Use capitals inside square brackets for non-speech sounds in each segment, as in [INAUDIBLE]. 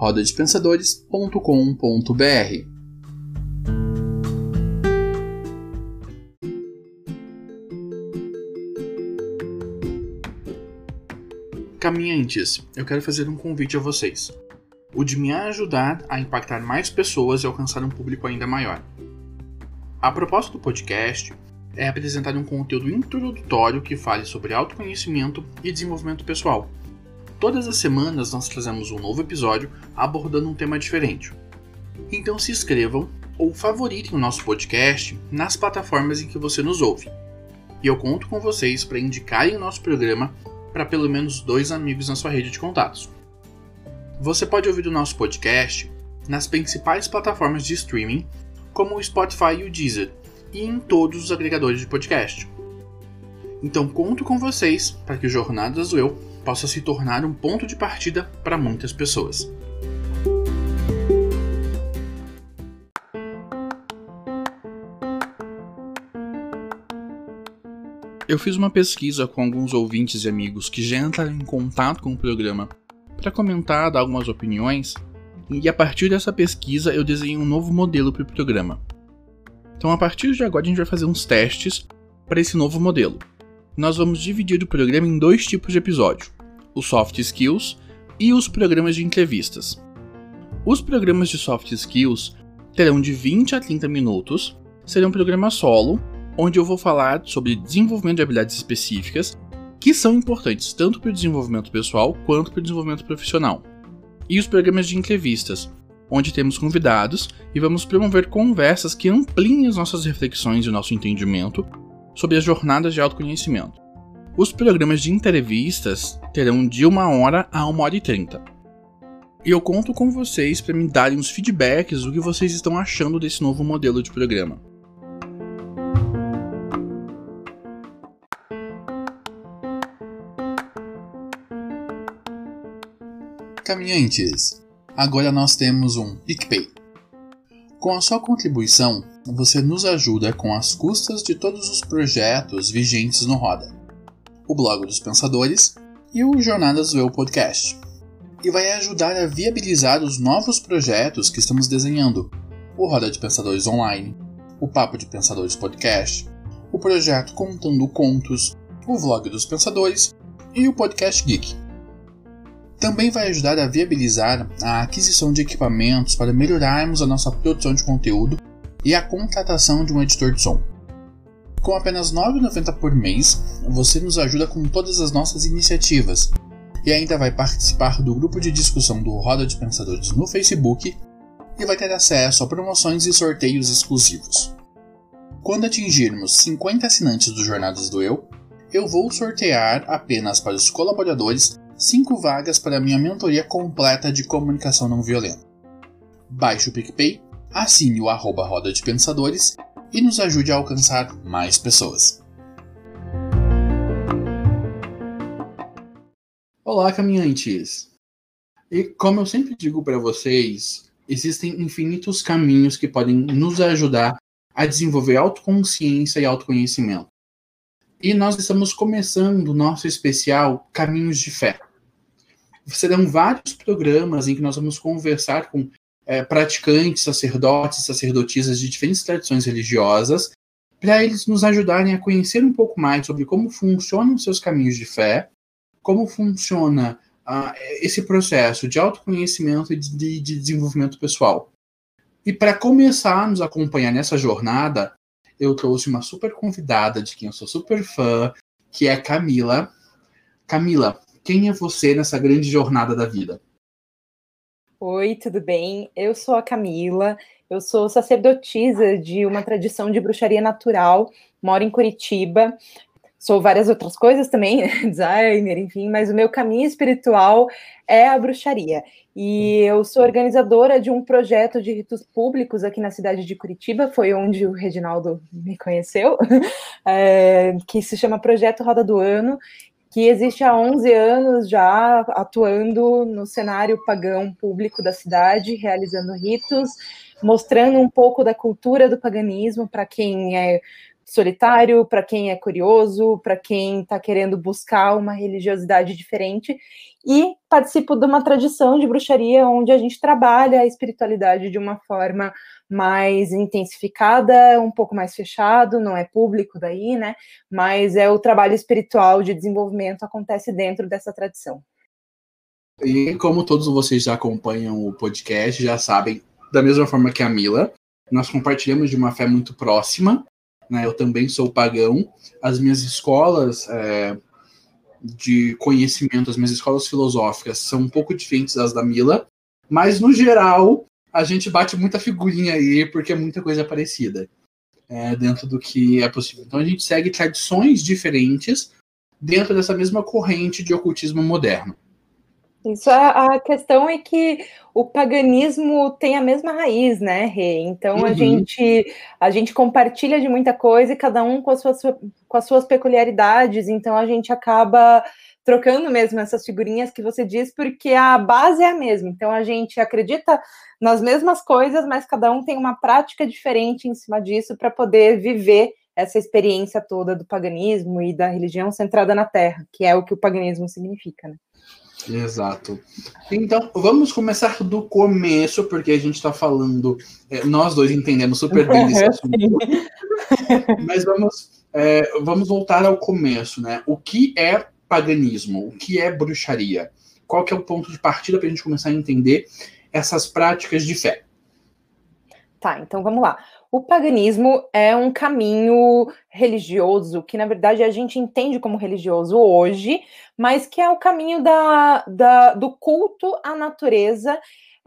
rodadepensadores.com.br. Caminhantes, eu quero fazer um convite a vocês. O de me ajudar a impactar mais pessoas e alcançar um público ainda maior. A proposta do podcast é apresentar um conteúdo introdutório que fale sobre autoconhecimento e desenvolvimento pessoal. Todas as semanas nós trazemos um novo episódio abordando um tema diferente. Então se inscrevam ou favoritem o nosso podcast nas plataformas em que você nos ouve. E eu conto com vocês para indicarem o nosso programa para pelo menos dois amigos na sua rede de contatos. Você pode ouvir o nosso podcast nas principais plataformas de streaming, como o Spotify e o Deezer, e em todos os agregadores de podcast. Então conto com vocês para que o Jornadas do Eu possa se tornar um ponto de partida para muitas pessoas. Eu fiz uma pesquisa com alguns ouvintes e amigos que já entraram em contato com o programa para comentar, dar algumas opiniões, e a partir dessa pesquisa eu desenhei um novo modelo para o programa. Então, a partir de agora, a gente vai fazer uns testes para esse novo modelo. Nós vamos dividir o programa em dois tipos de episódio: os soft skills e os programas de entrevistas. Os programas de soft skills terão de 20 a 30 minutos, serão um programa solo, onde eu vou falar sobre desenvolvimento de habilidades específicas que são importantes tanto para o desenvolvimento pessoal quanto para o desenvolvimento profissional. E os programas de entrevistas, onde temos convidados e vamos promover conversas que ampliem as nossas reflexões e o nosso entendimento sobre as jornadas de autoconhecimento. Os programas de entrevistas terão de uma hora a uma hora e trinta. E eu conto com vocês para me darem os feedbacks do que vocês estão achando desse novo modelo de programa. Caminhantes, agora nós temos um PicPay. Com a sua contribuição, você nos ajuda com as custas de todos os projetos vigentes no Roda, o Blog dos Pensadores e o Jornadas do Eu Podcast, e vai ajudar a viabilizar os novos projetos que estamos desenhando, o Roda de Pensadores Online, o Papo de Pensadores Podcast, o projeto Contando Contos, o Vlog dos Pensadores e o Podcast Geek. Também vai ajudar a viabilizar a aquisição de equipamentos para melhorarmos a nossa produção de conteúdo e a contratação de um editor de som. Com apenas R$ 9,90 por mês, você nos ajuda com todas as nossas iniciativas e ainda vai participar do grupo de discussão do Roda de Pensadores no Facebook e vai ter acesso a promoções e sorteios exclusivos. Quando atingirmos 50 assinantes do Jornadas do Eu, eu vou sortear apenas para os colaboradores 5 vagas para minha mentoria completa de comunicação não violenta. Baixe o PicPay, assine o arroba Roda de Pensadores e nos ajude a alcançar mais pessoas. Olá, caminhantes! E como eu sempre digo para vocês, existem infinitos caminhos que podem nos ajudar a desenvolver autoconsciência e autoconhecimento. E nós estamos começando o nosso especial Caminhos de Fé serão vários programas em que nós vamos conversar com é, praticantes, sacerdotes, sacerdotisas de diferentes tradições religiosas, para eles nos ajudarem a conhecer um pouco mais sobre como funcionam seus caminhos de fé, como funciona esse processo de autoconhecimento e de, de desenvolvimento pessoal. E para começar a nos acompanhar nessa jornada, eu trouxe uma super convidada de quem eu sou super fã, que é Camila. Camila, quem é você nessa grande jornada da vida? Oi, tudo bem? Eu sou a Camila, eu sou sacerdotisa de uma tradição de bruxaria natural, moro em Curitiba. sou várias outras coisas também, né? [LAUGHS] designer, enfim, mas o meu caminho espiritual é a bruxaria. E eu sou organizadora de um projeto de ritos públicos aqui na cidade de Curitiba, foi onde o Reginaldo me conheceu, é, [LAUGHS] que se chama Projeto Roda do Ano, que existe há 11 anos já atuando no cenário pagão público da cidade, realizando ritos, mostrando um pouco da cultura do paganismo para quem é solitário, para quem é curioso, para quem está querendo buscar uma religiosidade diferente. E participo de uma tradição de bruxaria onde a gente trabalha a espiritualidade de uma forma mais intensificada, um pouco mais fechado, não é público daí, né? Mas é o trabalho espiritual de desenvolvimento acontece dentro dessa tradição. E como todos vocês já acompanham o podcast, já sabem, da mesma forma que a Mila, nós compartilhamos de uma fé muito próxima né? Eu também sou pagão. As minhas escolas é, de conhecimento, as minhas escolas filosóficas são um pouco diferentes das da Mila, mas no geral a gente bate muita figurinha aí porque é muita coisa parecida é, dentro do que é possível. Então a gente segue tradições diferentes dentro dessa mesma corrente de ocultismo moderno. Isso a, a questão é que o paganismo tem a mesma raiz, né, Rê? Então uhum. a gente a gente compartilha de muita coisa e cada um com as suas, com as suas peculiaridades, então a gente acaba trocando mesmo essas figurinhas que você diz, porque a base é a mesma. Então a gente acredita nas mesmas coisas, mas cada um tem uma prática diferente em cima disso para poder viver essa experiência toda do paganismo e da religião centrada na terra, que é o que o paganismo significa, né? Exato. Então, vamos começar do começo, porque a gente está falando. É, nós dois entendemos super bem esse assunto. Mas vamos, é, vamos voltar ao começo, né? O que é paganismo? O que é bruxaria? Qual que é o ponto de partida para a gente começar a entender essas práticas de fé? Tá, então vamos lá. O paganismo é um caminho religioso que, na verdade, a gente entende como religioso hoje, mas que é o caminho da, da do culto à natureza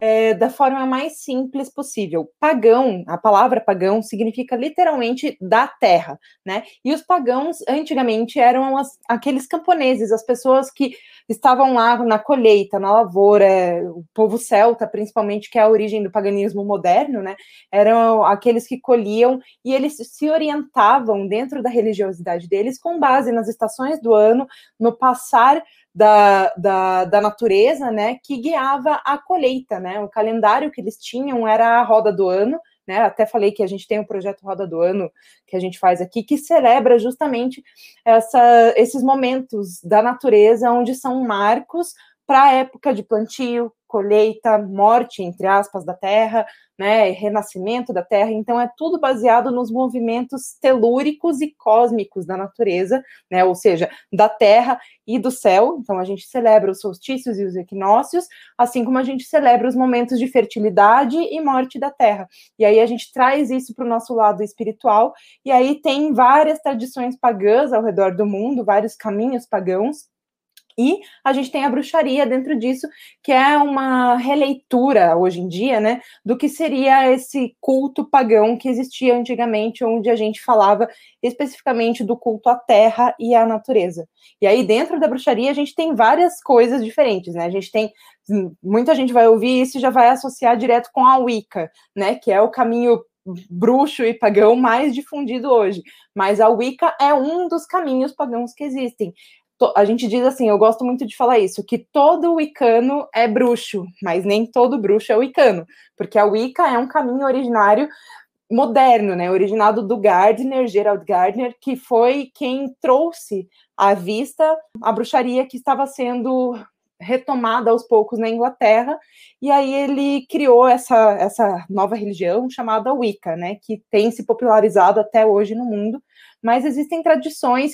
é, da forma mais simples possível. Pagão, a palavra pagão significa literalmente da terra, né? E os pagãos antigamente eram as, aqueles camponeses, as pessoas que estavam lá na colheita, na lavoura, o povo celta, principalmente, que é a origem do paganismo moderno, né? Eram aqueles que colhiam e eles se orientavam dentro da religiosidade deles com base nas estações do ano, no passar da, da, da, natureza, né, que guiava a colheita, né, o calendário que eles tinham era a roda do ano, né, até falei que a gente tem o um projeto Roda do Ano que a gente faz aqui, que celebra justamente essa, esses momentos da natureza, onde são marcos para a época de plantio, colheita, morte, entre aspas, da terra, né, renascimento da terra. Então, é tudo baseado nos movimentos telúricos e cósmicos da natureza, né, ou seja, da terra e do céu. Então, a gente celebra os solstícios e os equinócios, assim como a gente celebra os momentos de fertilidade e morte da terra. E aí a gente traz isso para o nosso lado espiritual, e aí tem várias tradições pagãs ao redor do mundo, vários caminhos pagãos e a gente tem a bruxaria dentro disso, que é uma releitura hoje em dia, né, do que seria esse culto pagão que existia antigamente, onde a gente falava especificamente do culto à terra e à natureza. E aí dentro da bruxaria a gente tem várias coisas diferentes, né? A gente tem muita gente vai ouvir isso e já vai associar direto com a Wicca, né, que é o caminho bruxo e pagão mais difundido hoje. Mas a Wicca é um dos caminhos pagãos que existem a gente diz assim, eu gosto muito de falar isso, que todo wicano é bruxo, mas nem todo bruxo é wicano, porque a Wicca é um caminho originário moderno, né, originado do Gardner, Gerald Gardner, que foi quem trouxe à vista a bruxaria que estava sendo retomada aos poucos na Inglaterra, e aí ele criou essa, essa nova religião chamada Wicca, né, que tem se popularizado até hoje no mundo, mas existem tradições,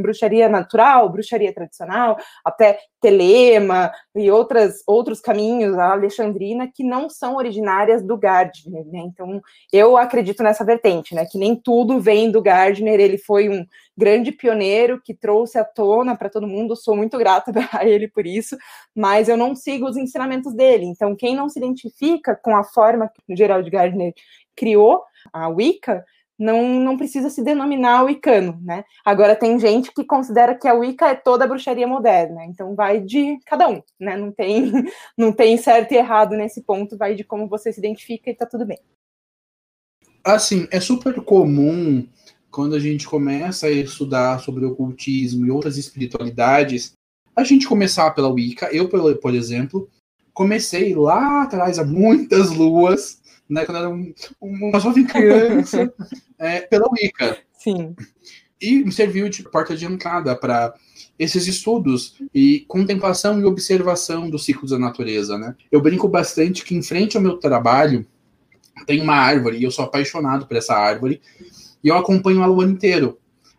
bruxaria natural, bruxaria tradicional, até telema e outras, outros caminhos, a alexandrina, que não são originárias do Gardner, né? Então, eu acredito nessa vertente, né? Que nem tudo vem do Gardner, ele foi um grande pioneiro que trouxe à tona para todo mundo, sou muito grata [LAUGHS] a ele por isso, mas eu não sigo os ensinamentos dele. Então, quem não se identifica com a forma que o Gerald Gardner criou, a Wicca, não, não precisa se denominar wicano, né? Agora tem gente que considera que a Wicca é toda a bruxaria moderna, então vai de cada um, né? Não tem, [LAUGHS] não tem certo e errado nesse ponto, vai de como você se identifica e tá tudo bem. Assim, é super comum quando a gente começa a estudar sobre ocultismo e outras espiritualidades, a gente começar pela Wicca. Eu, por exemplo, comecei lá atrás, há muitas luas, né, quando era um, uma jovem criança, é, pela Wicca. Sim. E me serviu de porta de entrada para esses estudos e contemplação e observação dos ciclos da natureza, né? Eu brinco bastante que em frente ao meu trabalho tem uma árvore e eu sou apaixonado por essa árvore e eu acompanho ela o ano inteiro.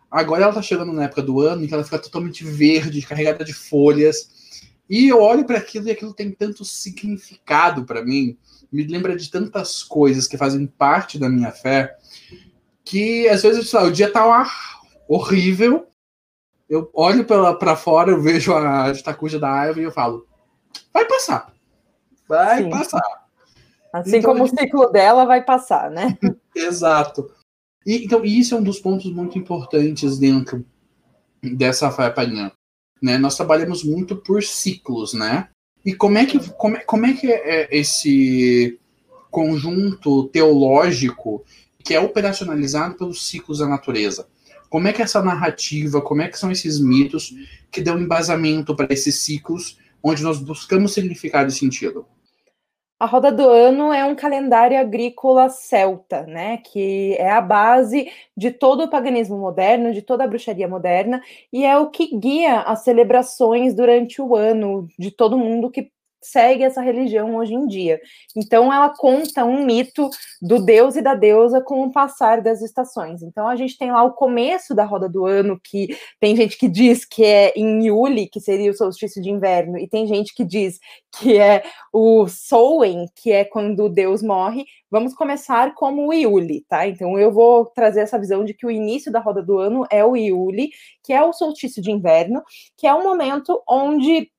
Agora ela tá chegando na época do ano em que ela fica totalmente verde, carregada de folhas. E eu olho para aquilo e aquilo tem tanto significado para mim me lembra de tantas coisas que fazem parte da minha fé, que às vezes lá, o dia tá lá, horrível, eu olho para fora, eu vejo a estacuja da árvore e eu falo, vai passar, vai Sim. passar. Assim então, como o ciclo dela vai passar, né? [LAUGHS] Exato. E, então, isso é um dos pontos muito importantes dentro dessa fé pagã. Né? Nós trabalhamos muito por ciclos, né? E como é que, como é, como é, que é esse conjunto teológico que é operacionalizado pelos ciclos da natureza? Como é que é essa narrativa, como é que são esses mitos que dão embasamento para esses ciclos onde nós buscamos significado e sentido? A roda do ano é um calendário agrícola celta, né? Que é a base de todo o paganismo moderno, de toda a bruxaria moderna, e é o que guia as celebrações durante o ano de todo mundo que segue essa religião hoje em dia. Então, ela conta um mito do deus e da deusa com o passar das estações. Então, a gente tem lá o começo da roda do ano, que tem gente que diz que é em Yuli, que seria o solstício de inverno, e tem gente que diz que é o Soen, que é quando o deus morre. Vamos começar como o Yuli, tá? Então, eu vou trazer essa visão de que o início da roda do ano é o Yuli, que é o solstício de inverno, que é um momento onde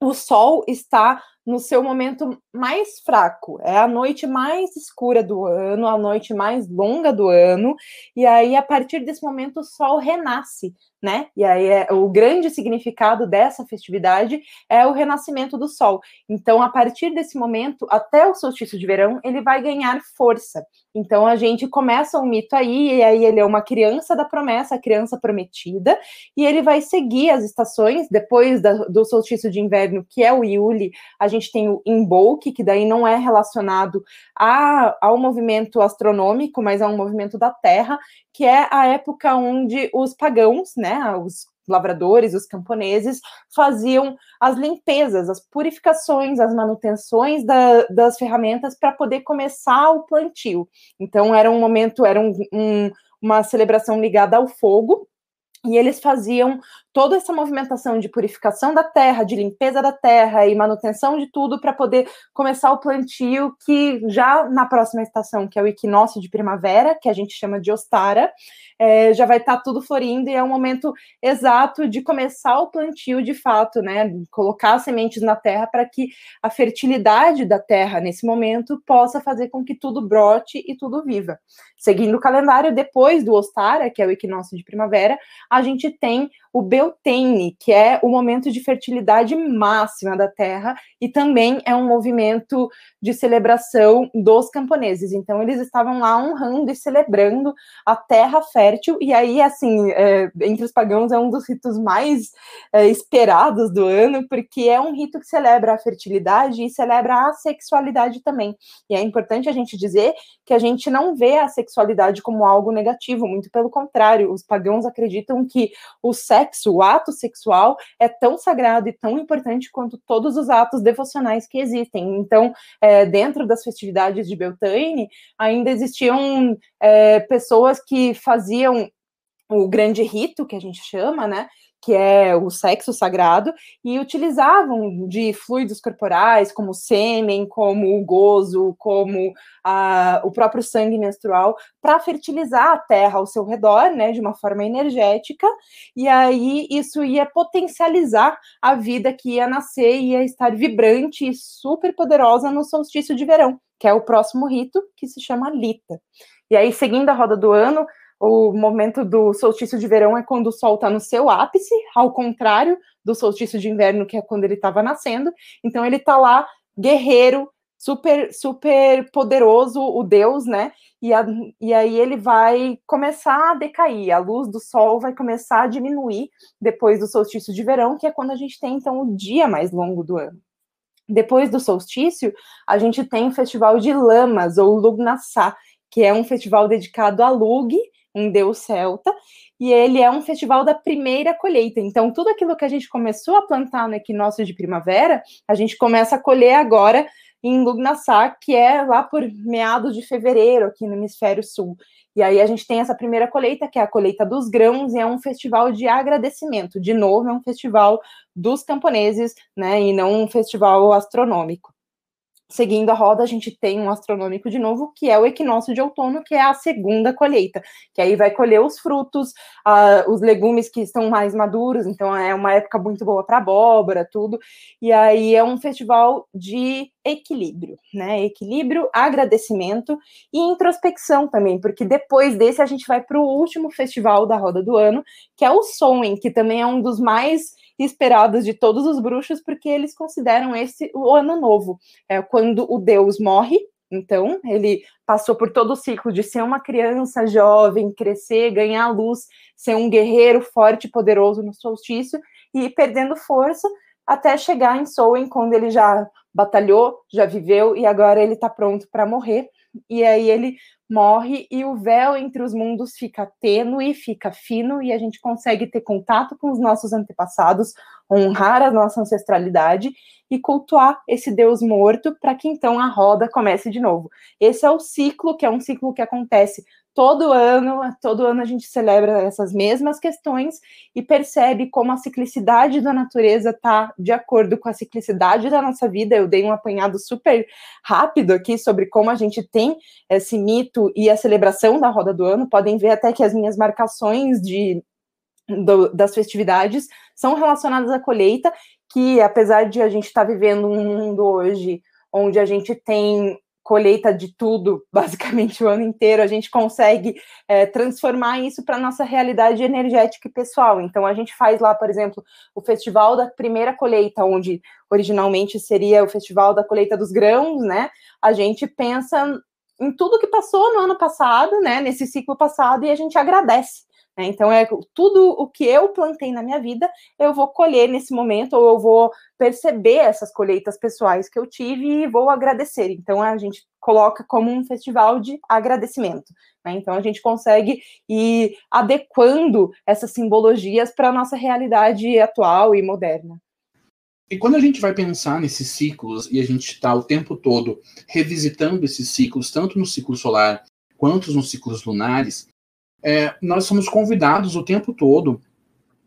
o Sol está no seu momento mais fraco. É a noite mais escura do ano, a noite mais longa do ano, e aí a partir desse momento o Sol renasce né? E aí é, o grande significado dessa festividade é o renascimento do sol. Então, a partir desse momento, até o solstício de verão, ele vai ganhar força. Então, a gente começa um mito aí, e aí ele é uma criança da promessa, a criança prometida, e ele vai seguir as estações. Depois da, do solstício de inverno, que é o Yuli, a gente tem o Imbolc, que daí não é relacionado a, ao movimento astronômico, mas a um movimento da Terra, que é a época onde os pagãos, né, os lavradores, os camponeses, faziam as limpezas, as purificações, as manutenções da, das ferramentas para poder começar o plantio. Então, era um momento, era um, um, uma celebração ligada ao fogo, e eles faziam toda essa movimentação de purificação da terra, de limpeza da terra e manutenção de tudo para poder começar o plantio que já na próxima estação, que é o equinócio de primavera, que a gente chama de Ostara, é, já vai estar tá tudo florindo e é o momento exato de começar o plantio de fato, né? Colocar sementes na terra para que a fertilidade da terra nesse momento possa fazer com que tudo brote e tudo viva. Seguindo o calendário, depois do Ostara, que é o equinócio de primavera, a gente tem o Beltane, que é o momento de fertilidade máxima da terra e também é um movimento de celebração dos camponeses. Então, eles estavam lá honrando e celebrando a terra fértil, e aí, assim, é, entre os pagãos, é um dos ritos mais é, esperados do ano, porque é um rito que celebra a fertilidade e celebra a sexualidade também. E é importante a gente dizer que a gente não vê a sexualidade como algo negativo, muito pelo contrário, os pagãos acreditam que o sexo sexo, o ato sexual é tão sagrado e tão importante quanto todos os atos devocionais que existem. Então, é, dentro das festividades de Beltane, ainda existiam é, pessoas que faziam o grande rito, que a gente chama, né? Que é o sexo sagrado, e utilizavam de fluidos corporais, como sêmen, como o gozo, como a, o próprio sangue menstrual, para fertilizar a terra ao seu redor, né, de uma forma energética, e aí isso ia potencializar a vida que ia nascer, ia estar vibrante e super poderosa no solstício de verão, que é o próximo rito, que se chama Lita. E aí, seguindo a roda do ano, o momento do solstício de verão é quando o sol está no seu ápice, ao contrário do solstício de inverno, que é quando ele estava nascendo. Então ele está lá, guerreiro, super, super poderoso, o Deus, né? E, a, e aí ele vai começar a decair, a luz do sol vai começar a diminuir depois do solstício de verão, que é quando a gente tem então o dia mais longo do ano. Depois do solstício, a gente tem o festival de Lamas, ou Lugnassá, que é um festival dedicado a Lug, um deus celta, e ele é um festival da primeira colheita. Então, tudo aquilo que a gente começou a plantar no equinócio de primavera, a gente começa a colher agora em Lugnassar, que é lá por meados de fevereiro, aqui no hemisfério sul. E aí a gente tem essa primeira colheita, que é a colheita dos grãos, e é um festival de agradecimento. De novo, é um festival dos camponeses, né, e não um festival astronômico seguindo a roda, a gente tem um astronômico de novo, que é o equinócio de outono, que é a segunda colheita, que aí vai colher os frutos, uh, os legumes que estão mais maduros, então é uma época muito boa para abóbora, tudo. E aí é um festival de equilíbrio, né? Equilíbrio, agradecimento e introspecção também, porque depois desse a gente vai para o último festival da roda do ano, que é o Soen, que também é um dos mais esperados de todos os bruxos, porque eles consideram esse o ano novo, é quando o deus morre. Então, ele passou por todo o ciclo de ser uma criança jovem, crescer, ganhar luz, ser um guerreiro forte e poderoso no solstício e ir perdendo força até chegar em Soen, quando ele já batalhou, já viveu e agora ele está pronto para morrer. E aí ele morre e o véu entre os mundos fica tênue, fica fino e a gente consegue ter contato com os nossos antepassados, honrar a nossa ancestralidade e cultuar esse Deus morto para que então a roda comece de novo. Esse é o ciclo, que é um ciclo que acontece todo ano, todo ano a gente celebra essas mesmas questões e percebe como a ciclicidade da natureza está de acordo com a ciclicidade da nossa vida. Eu dei um apanhado super rápido aqui sobre como a gente tem esse mito e a celebração da roda do ano. Podem ver até que as minhas marcações de do, das festividades são relacionadas à colheita, que apesar de a gente estar tá vivendo um mundo hoje onde a gente tem colheita de tudo, [LAUGHS] basicamente o ano inteiro, a gente consegue é, transformar isso para a nossa realidade energética e pessoal. Então, a gente faz lá, por exemplo, o festival da primeira colheita, onde originalmente seria o festival da colheita dos grãos, né? A gente pensa em tudo que passou no ano passado, né? Nesse ciclo passado, e a gente agradece. Né? Então, é tudo o que eu plantei na minha vida, eu vou colher nesse momento, ou eu vou perceber essas colheitas pessoais que eu tive e vou agradecer. Então, a gente coloca como um festival de agradecimento. Né? Então, a gente consegue ir adequando essas simbologias para a nossa realidade atual e moderna. E quando a gente vai pensar nesses ciclos e a gente está o tempo todo revisitando esses ciclos, tanto no ciclo solar quanto nos ciclos lunares, é, nós somos convidados o tempo todo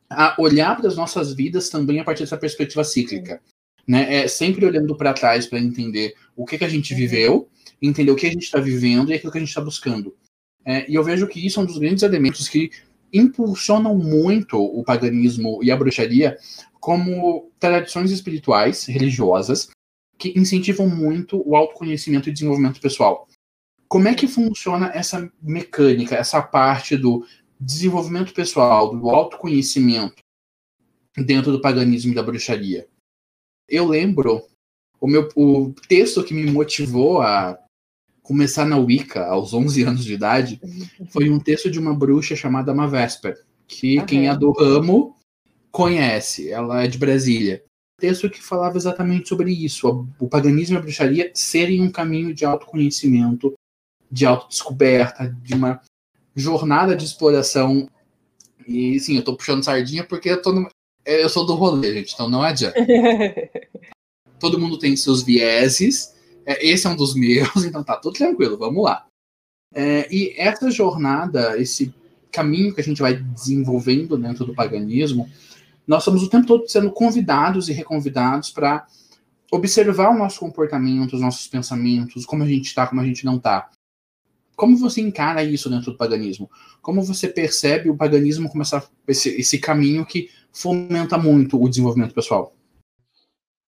a olhar para as nossas vidas também a partir dessa perspectiva cíclica. Né? É sempre olhando para trás para entender o que, que a gente uhum. viveu, entender o que a gente está vivendo e aquilo que a gente está buscando. É, e eu vejo que isso é um dos grandes elementos que impulsionam muito o paganismo e a bruxaria como tradições espirituais, religiosas, que incentivam muito o autoconhecimento e desenvolvimento pessoal. Como é que funciona essa mecânica, essa parte do desenvolvimento pessoal, do autoconhecimento dentro do paganismo e da bruxaria? Eu lembro o meu o texto que me motivou a começar na Wicca aos 11 anos de idade foi um texto de uma bruxa chamada Mavesper, que uhum. quem é do ramo conhece, ela é de Brasília. Texto que falava exatamente sobre isso, o paganismo e a bruxaria serem um caminho de autoconhecimento de autodescoberta, de uma jornada de exploração. E sim, eu tô puxando sardinha porque eu tô no... eu sou do rolê, gente, então não adianta. [LAUGHS] Todo mundo tem seus vieses, é, esse é um dos [LAUGHS] meus, então tá tudo tranquilo, vamos lá. É, e essa jornada, esse caminho que a gente vai desenvolvendo dentro do paganismo, nós somos o tempo todo sendo convidados e reconvidados para observar o nosso comportamento, os nossos pensamentos, como a gente está, como a gente não está. Como você encara isso dentro do paganismo? Como você percebe o paganismo como essa, esse, esse caminho que fomenta muito o desenvolvimento pessoal?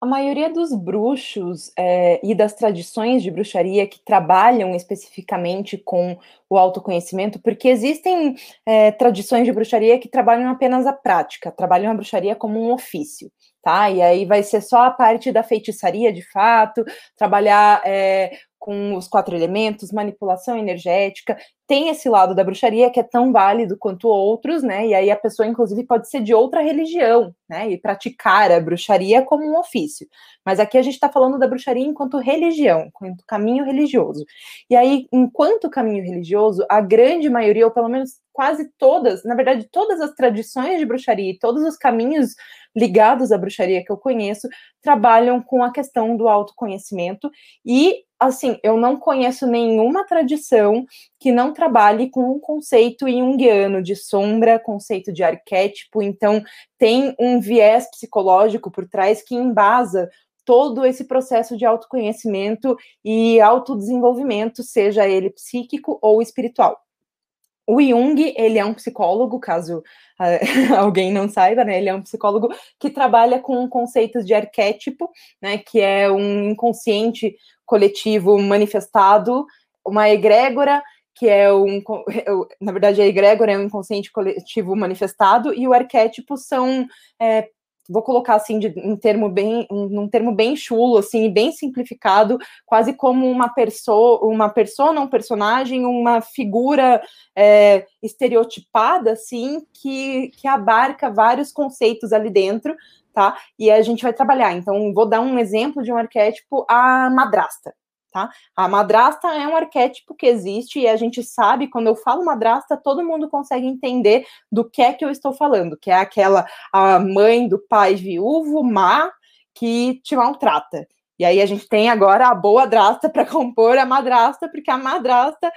A maioria dos bruxos é, e das tradições de bruxaria que trabalham especificamente com o autoconhecimento, porque existem é, tradições de bruxaria que trabalham apenas a prática, trabalham a bruxaria como um ofício, tá? E aí vai ser só a parte da feitiçaria de fato, trabalhar é, com os quatro elementos, manipulação energética, tem esse lado da bruxaria que é tão válido quanto outros, né? E aí a pessoa, inclusive, pode ser de outra religião, né? E praticar a bruxaria como um ofício. Mas aqui a gente está falando da bruxaria enquanto religião, enquanto caminho religioso. E aí, enquanto caminho religioso, a grande maioria, ou pelo menos quase todas, na verdade, todas as tradições de bruxaria e todos os caminhos ligados à bruxaria que eu conheço trabalham com a questão do autoconhecimento e assim, eu não conheço nenhuma tradição que não trabalhe com um conceito junguiano de sombra, conceito de arquétipo, então tem um viés psicológico por trás que embasa todo esse processo de autoconhecimento e autodesenvolvimento, seja ele psíquico ou espiritual. O Jung, ele é um psicólogo, caso uh, [LAUGHS] alguém não saiba, né? Ele é um psicólogo que trabalha com conceitos de arquétipo, né? Que é um inconsciente coletivo manifestado, uma egrégora, que é um, [LAUGHS] na verdade, a egrégora é um inconsciente coletivo manifestado, e o arquétipo são é, vou colocar assim de, um termo bem num termo bem chulo assim bem simplificado quase como uma pessoa uma persona um personagem uma figura é, estereotipada assim que, que abarca vários conceitos ali dentro tá? E a gente vai trabalhar. Então vou dar um exemplo de um arquétipo a madrasta Tá? A madrasta é um arquétipo que existe e a gente sabe, quando eu falo madrasta, todo mundo consegue entender do que é que eu estou falando, que é aquela a mãe do pai viúvo, má, que te maltrata. E aí a gente tem agora a boa drasta para compor a madrasta, porque a madrasta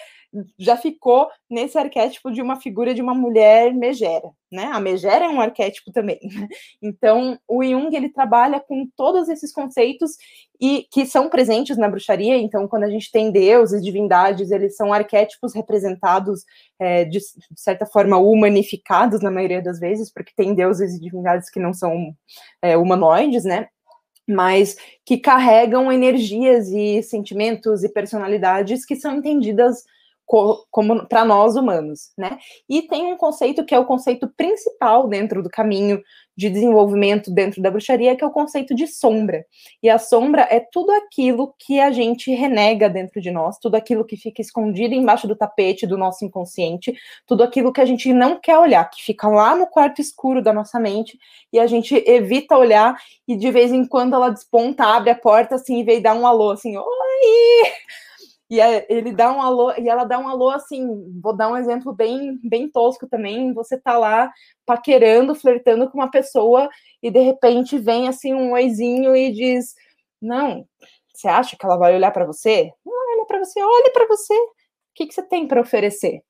já ficou nesse arquétipo de uma figura de uma mulher megera, né? A megera é um arquétipo também. [LAUGHS] Então, o Jung ele trabalha com todos esses conceitos e que são presentes na bruxaria. Então, quando a gente tem deuses, divindades, eles são arquétipos representados é, de, de, certa forma humanificados na maioria das vezes, porque tem deuses e divindades que não são é, humanoides, né? Mas que carregam energias e sentimentos e personalidades que são entendidas como para nós humanos, né? E tem um conceito que é o conceito principal dentro do caminho de desenvolvimento dentro da bruxaria, que é o conceito de sombra. E a sombra é tudo aquilo que a gente renega dentro de nós, tudo aquilo que fica escondido embaixo do tapete do nosso inconsciente, tudo aquilo que a gente não quer olhar, que fica lá no quarto escuro da nossa mente e a gente evita olhar e de vez em quando ela desponta, abre a porta assim e vem dar um alô assim, oi! E é, ele dá um alô, e ela dá um alô assim, vou dar um exemplo bem, bem tosco também, você tá lá paquerando, flertando com uma pessoa e de repente vem assim um oizinho e diz: "Não, você acha que ela vai olhar para você? Não olha para você, olhe para você. O que, que você tem para oferecer?"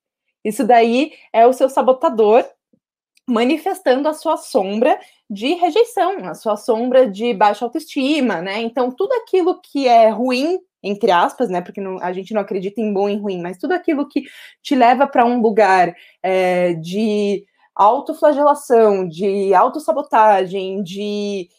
Isso daí é o seu sabotador manifestando a sua sombra de rejeição, a sua sombra de baixa autoestima, né? Então, tudo aquilo que é ruim entre aspas, né? Porque não, a gente não acredita em bom e ruim, mas tudo aquilo que te leva para um lugar é, de autoflagelação, de autossabotagem, de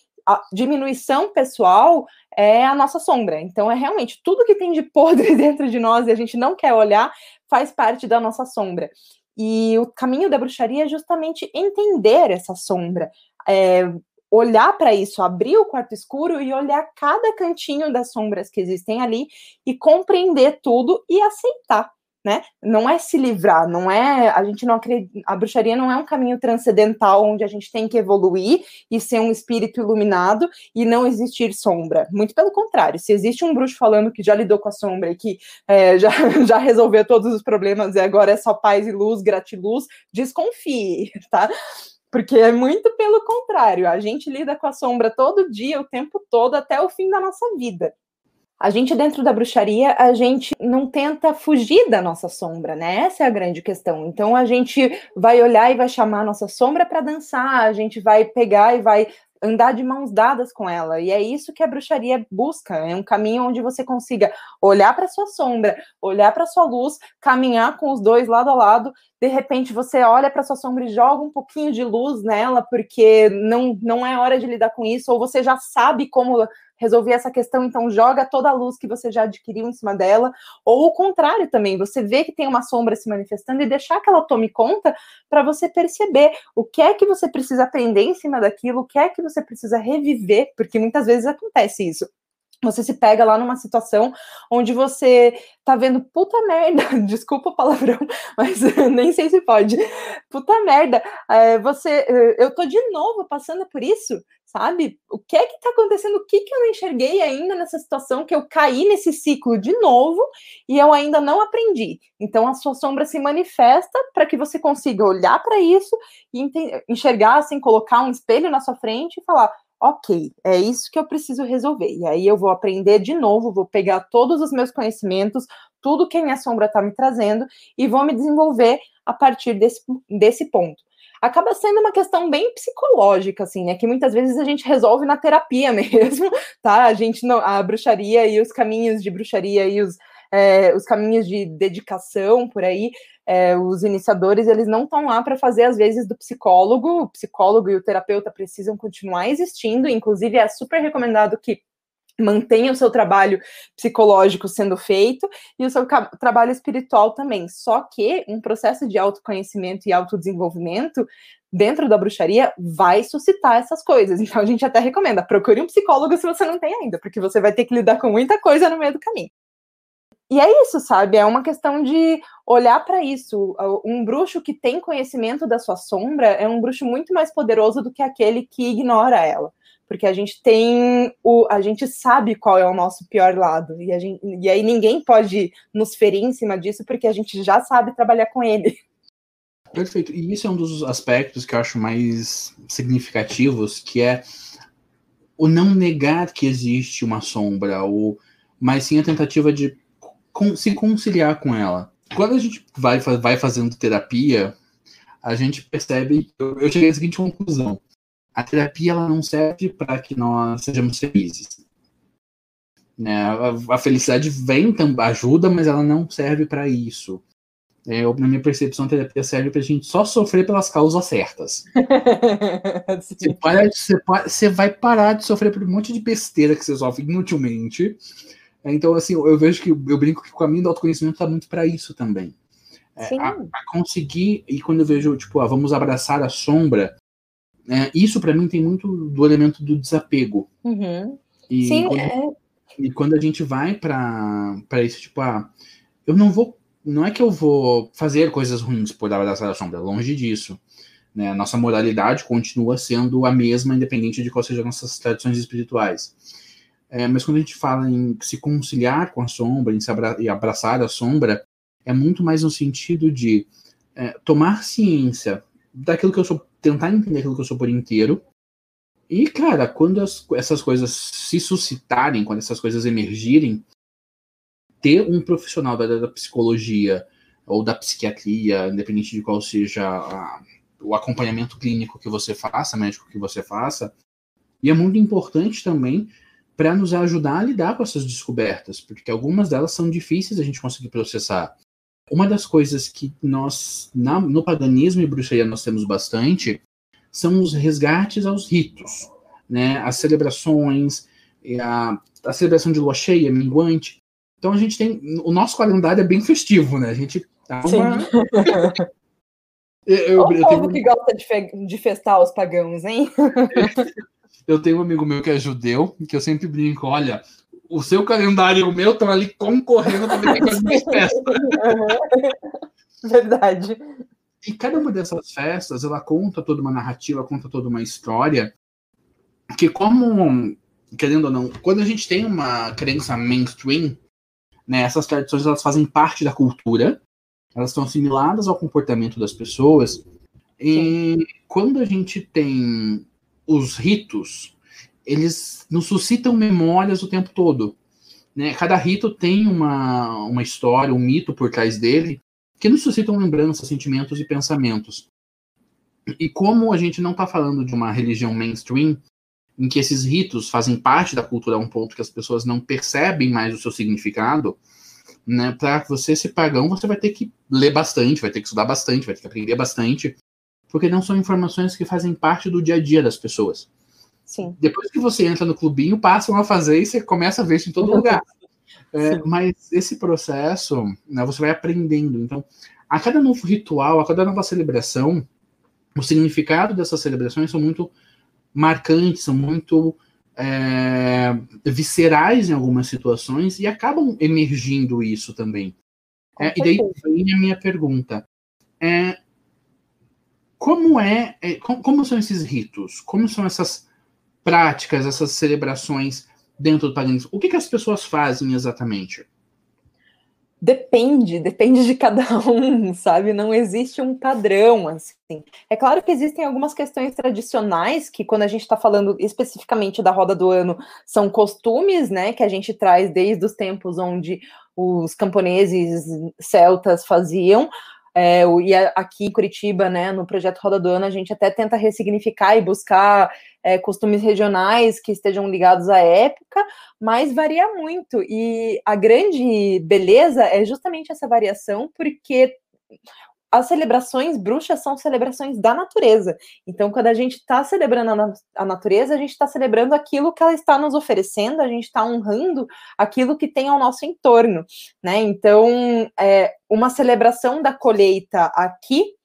diminuição pessoal é a nossa sombra. Então, é realmente tudo que tem de podre [LAUGHS] dentro de nós e a gente não quer olhar faz parte da nossa sombra. E o caminho da bruxaria é justamente entender essa sombra, é, olhar para isso, abrir o quarto escuro e olhar cada cantinho das sombras que existem ali e compreender tudo e aceitar. Né? Não é se livrar, não é. A gente não acredita. A bruxaria não é um caminho transcendental onde a gente tem que evoluir e ser um espírito iluminado e não existir sombra. Muito pelo contrário, se existe um bruxo falando que já lidou com a sombra e que é, [LAUGHS] já, já resolveu todos os problemas e agora é só paz e luz, gratiluz, desconfie, tá? Porque é muito pelo contrário, a gente lida com a sombra todo dia, o tempo todo, até o fim da nossa vida. A gente, dentro da bruxaria, a gente não tenta fugir da nossa sombra, né? Essa é a grande questão. Então, a gente vai olhar e vai chamar a nossa sombra para dançar, a gente vai pegar e vai andar de mãos dadas com ela. E é isso que a bruxaria busca, é um caminho onde você consiga olhar para sua sombra, olhar para sua luz, caminhar com os dois lado a lado. De repente você olha para sua sombra e joga um pouquinho de luz nela, porque não não é hora de lidar com isso, ou você já sabe como resolver essa questão, então joga toda a luz que você já adquiriu em cima dela, ou o contrário também, você vê que tem uma sombra se manifestando e deixar que ela tome conta para você perceber o que é que você precisa aprender em cima daquilo, o que é que você precisa reviver, porque muitas vezes acontece isso você se pega lá numa situação onde você tá vendo puta merda, [LAUGHS] desculpa o palavrão, [LAUGHS] mas [LAUGHS] nem sei se pode. Puta merda, é, você, é, eu tô de novo passando por isso, sabe? O que é que tá acontecendo? O que que eu não enxerguei ainda nessa situação que eu caí nesse ciclo de novo e eu ainda não aprendi? Então a sua sombra se manifesta para que você consiga olhar para isso e enxergar, assim, colocar um espelho na sua frente e falar ok, é isso que eu preciso resolver. E aí eu vou aprender de novo, vou pegar todos os meus conhecimentos, tudo que a minha sombra está me trazendo e vou me desenvolver a partir desse, desse ponto. Acaba sendo uma questão bem psicológica, assim, né? Que muitas vezes a gente resolve na terapia [LAUGHS] mesmo, tá? A gente não. A bruxaria e os caminhos de bruxaria e os, é, os caminhos de dedicação por aí é, os iniciadores eles não estão lá para fazer às vezes do psicólogo, o psicólogo e o terapeuta precisam continuar existindo, inclusive é super recomendado que mantenha o seu trabalho psicológico sendo feito e o seu trabalho espiritual também. Só que um processo de autoconhecimento e autodesenvolvimento dentro da bruxaria vai suscitar essas coisas. Então a gente até recomenda, procure um psicólogo se você não tem ainda, porque você vai ter que lidar com muita coisa no meio do caminho. E é isso, sabe? É uma questão de olhar para isso. Um bruxo que tem conhecimento da sua sombra é um bruxo muito mais poderoso do que aquele que ignora ela. Porque a gente tem o. A gente sabe qual é o nosso pior lado. E, a gente, e aí ninguém pode nos ferir em cima disso, porque a gente já sabe trabalhar com ele. [LAUGHS] Perfeito. E isso é um dos aspectos que eu acho mais significativos, que é o não negar que existe uma sombra, ou, mas sim a tentativa de se conciliar com ela. Quando a gente vai, vai fazendo terapia, a gente percebe. Eu, eu cheguei à seguinte conclusão: a terapia ela não serve para que nós sejamos felizes. Né? A, a felicidade vem, ajuda, mas ela não serve para isso. É, na minha percepção, a terapia serve para a gente só sofrer pelas causas certas. [LAUGHS] você, para, você, você, vai parar de sofrer por um monte de besteira que você sofre inutilmente então, assim, eu vejo que eu brinco que o caminho do autoconhecimento está muito para isso também. É, a, a, conseguir, e quando eu vejo, tipo, ah, vamos abraçar a sombra, é, isso para mim tem muito do elemento do desapego. Uhum. E Sim, quando, é... e quando a gente vai para isso, tipo, ah, eu não vou. Não é que eu vou fazer coisas ruins por abraçar a sombra, longe disso. Né? Nossa moralidade continua sendo a mesma, independente de quais sejam nossas tradições espirituais. É, mas quando a gente fala em se conciliar com a sombra, em se abra e abraçar a sombra, é muito mais no sentido de é, tomar ciência daquilo que eu sou, tentar entender aquilo que eu sou por inteiro. E, cara, quando as, essas coisas se suscitarem, quando essas coisas emergirem, ter um profissional da, da psicologia ou da psiquiatria, independente de qual seja a, o acompanhamento clínico que você faça, médico que você faça, e é muito importante também para nos ajudar a lidar com essas descobertas, porque algumas delas são difíceis a gente conseguir processar. Uma das coisas que nós, na, no paganismo e bruxaria, nós temos bastante são os resgates aos ritos, né? as celebrações, a, a celebração de lua cheia, minguante. Então a gente tem. O nosso calendário é bem festivo, né? A gente dá uma. [LAUGHS] eu, eu, o eu povo tenho... que gosta de, fe... de festar os pagãos, hein? [LAUGHS] Eu tenho um amigo meu que é judeu, que eu sempre brinco, olha, o seu calendário e o meu estão ali concorrendo para ver quem faz mais festa. [LAUGHS] Verdade. E cada uma dessas festas, ela conta toda uma narrativa, conta toda uma história, que como, querendo ou não, quando a gente tem uma crença mainstream, né, essas tradições elas fazem parte da cultura, elas estão assimiladas ao comportamento das pessoas, e quando a gente tem os ritos, eles nos suscitam memórias o tempo todo. Né? Cada rito tem uma, uma história, um mito por trás dele, que nos suscitam lembranças, sentimentos e pensamentos. E como a gente não está falando de uma religião mainstream, em que esses ritos fazem parte da cultura a um ponto que as pessoas não percebem mais o seu significado, né? Para você ser pagão, você vai ter que ler bastante, vai ter que estudar bastante, vai ter que aprender bastante, porque não são informações que fazem parte do dia a dia das pessoas. Sim. Depois que você entra no clubinho, passam a fazer e você começa a ver isso em todo lugar. [LAUGHS] É, mas esse processo, né, você vai aprendendo. Então, a cada novo ritual, a cada nova celebração, o significado dessas celebrações são muito marcantes, são muito é, viscerais em algumas situações e acabam emergindo isso também. É, e daí vem a minha pergunta. É, como é, é como, são esses ritos? Como são essas práticas, essas celebrações dentro do paganismo? O que, que as pessoas fazem exatamente? Depende, depende de cada um, sabe? Não existe um padrão, assim. É claro que existem algumas questões tradicionais que, quando a gente está falando especificamente da roda do ano, são costumes, né, que a gente traz desde os tempos onde os camponeses celtas faziam, é, e aqui em Curitiba, né, no projeto Roda do Ano, a gente até tenta ressignificar e buscar é, costumes regionais que estejam ligados à época, mas varia muito. E a grande beleza é justamente essa variação, porque as celebrações bruxas são celebrações da natureza. Então, quando a gente está celebrando a, a, natureza, a gente está celebrando aquilo que ela está nos oferecendo, a gente está honrando aquilo que tem ao nosso entorno, né? Então, é, uma celebração da colheita aqui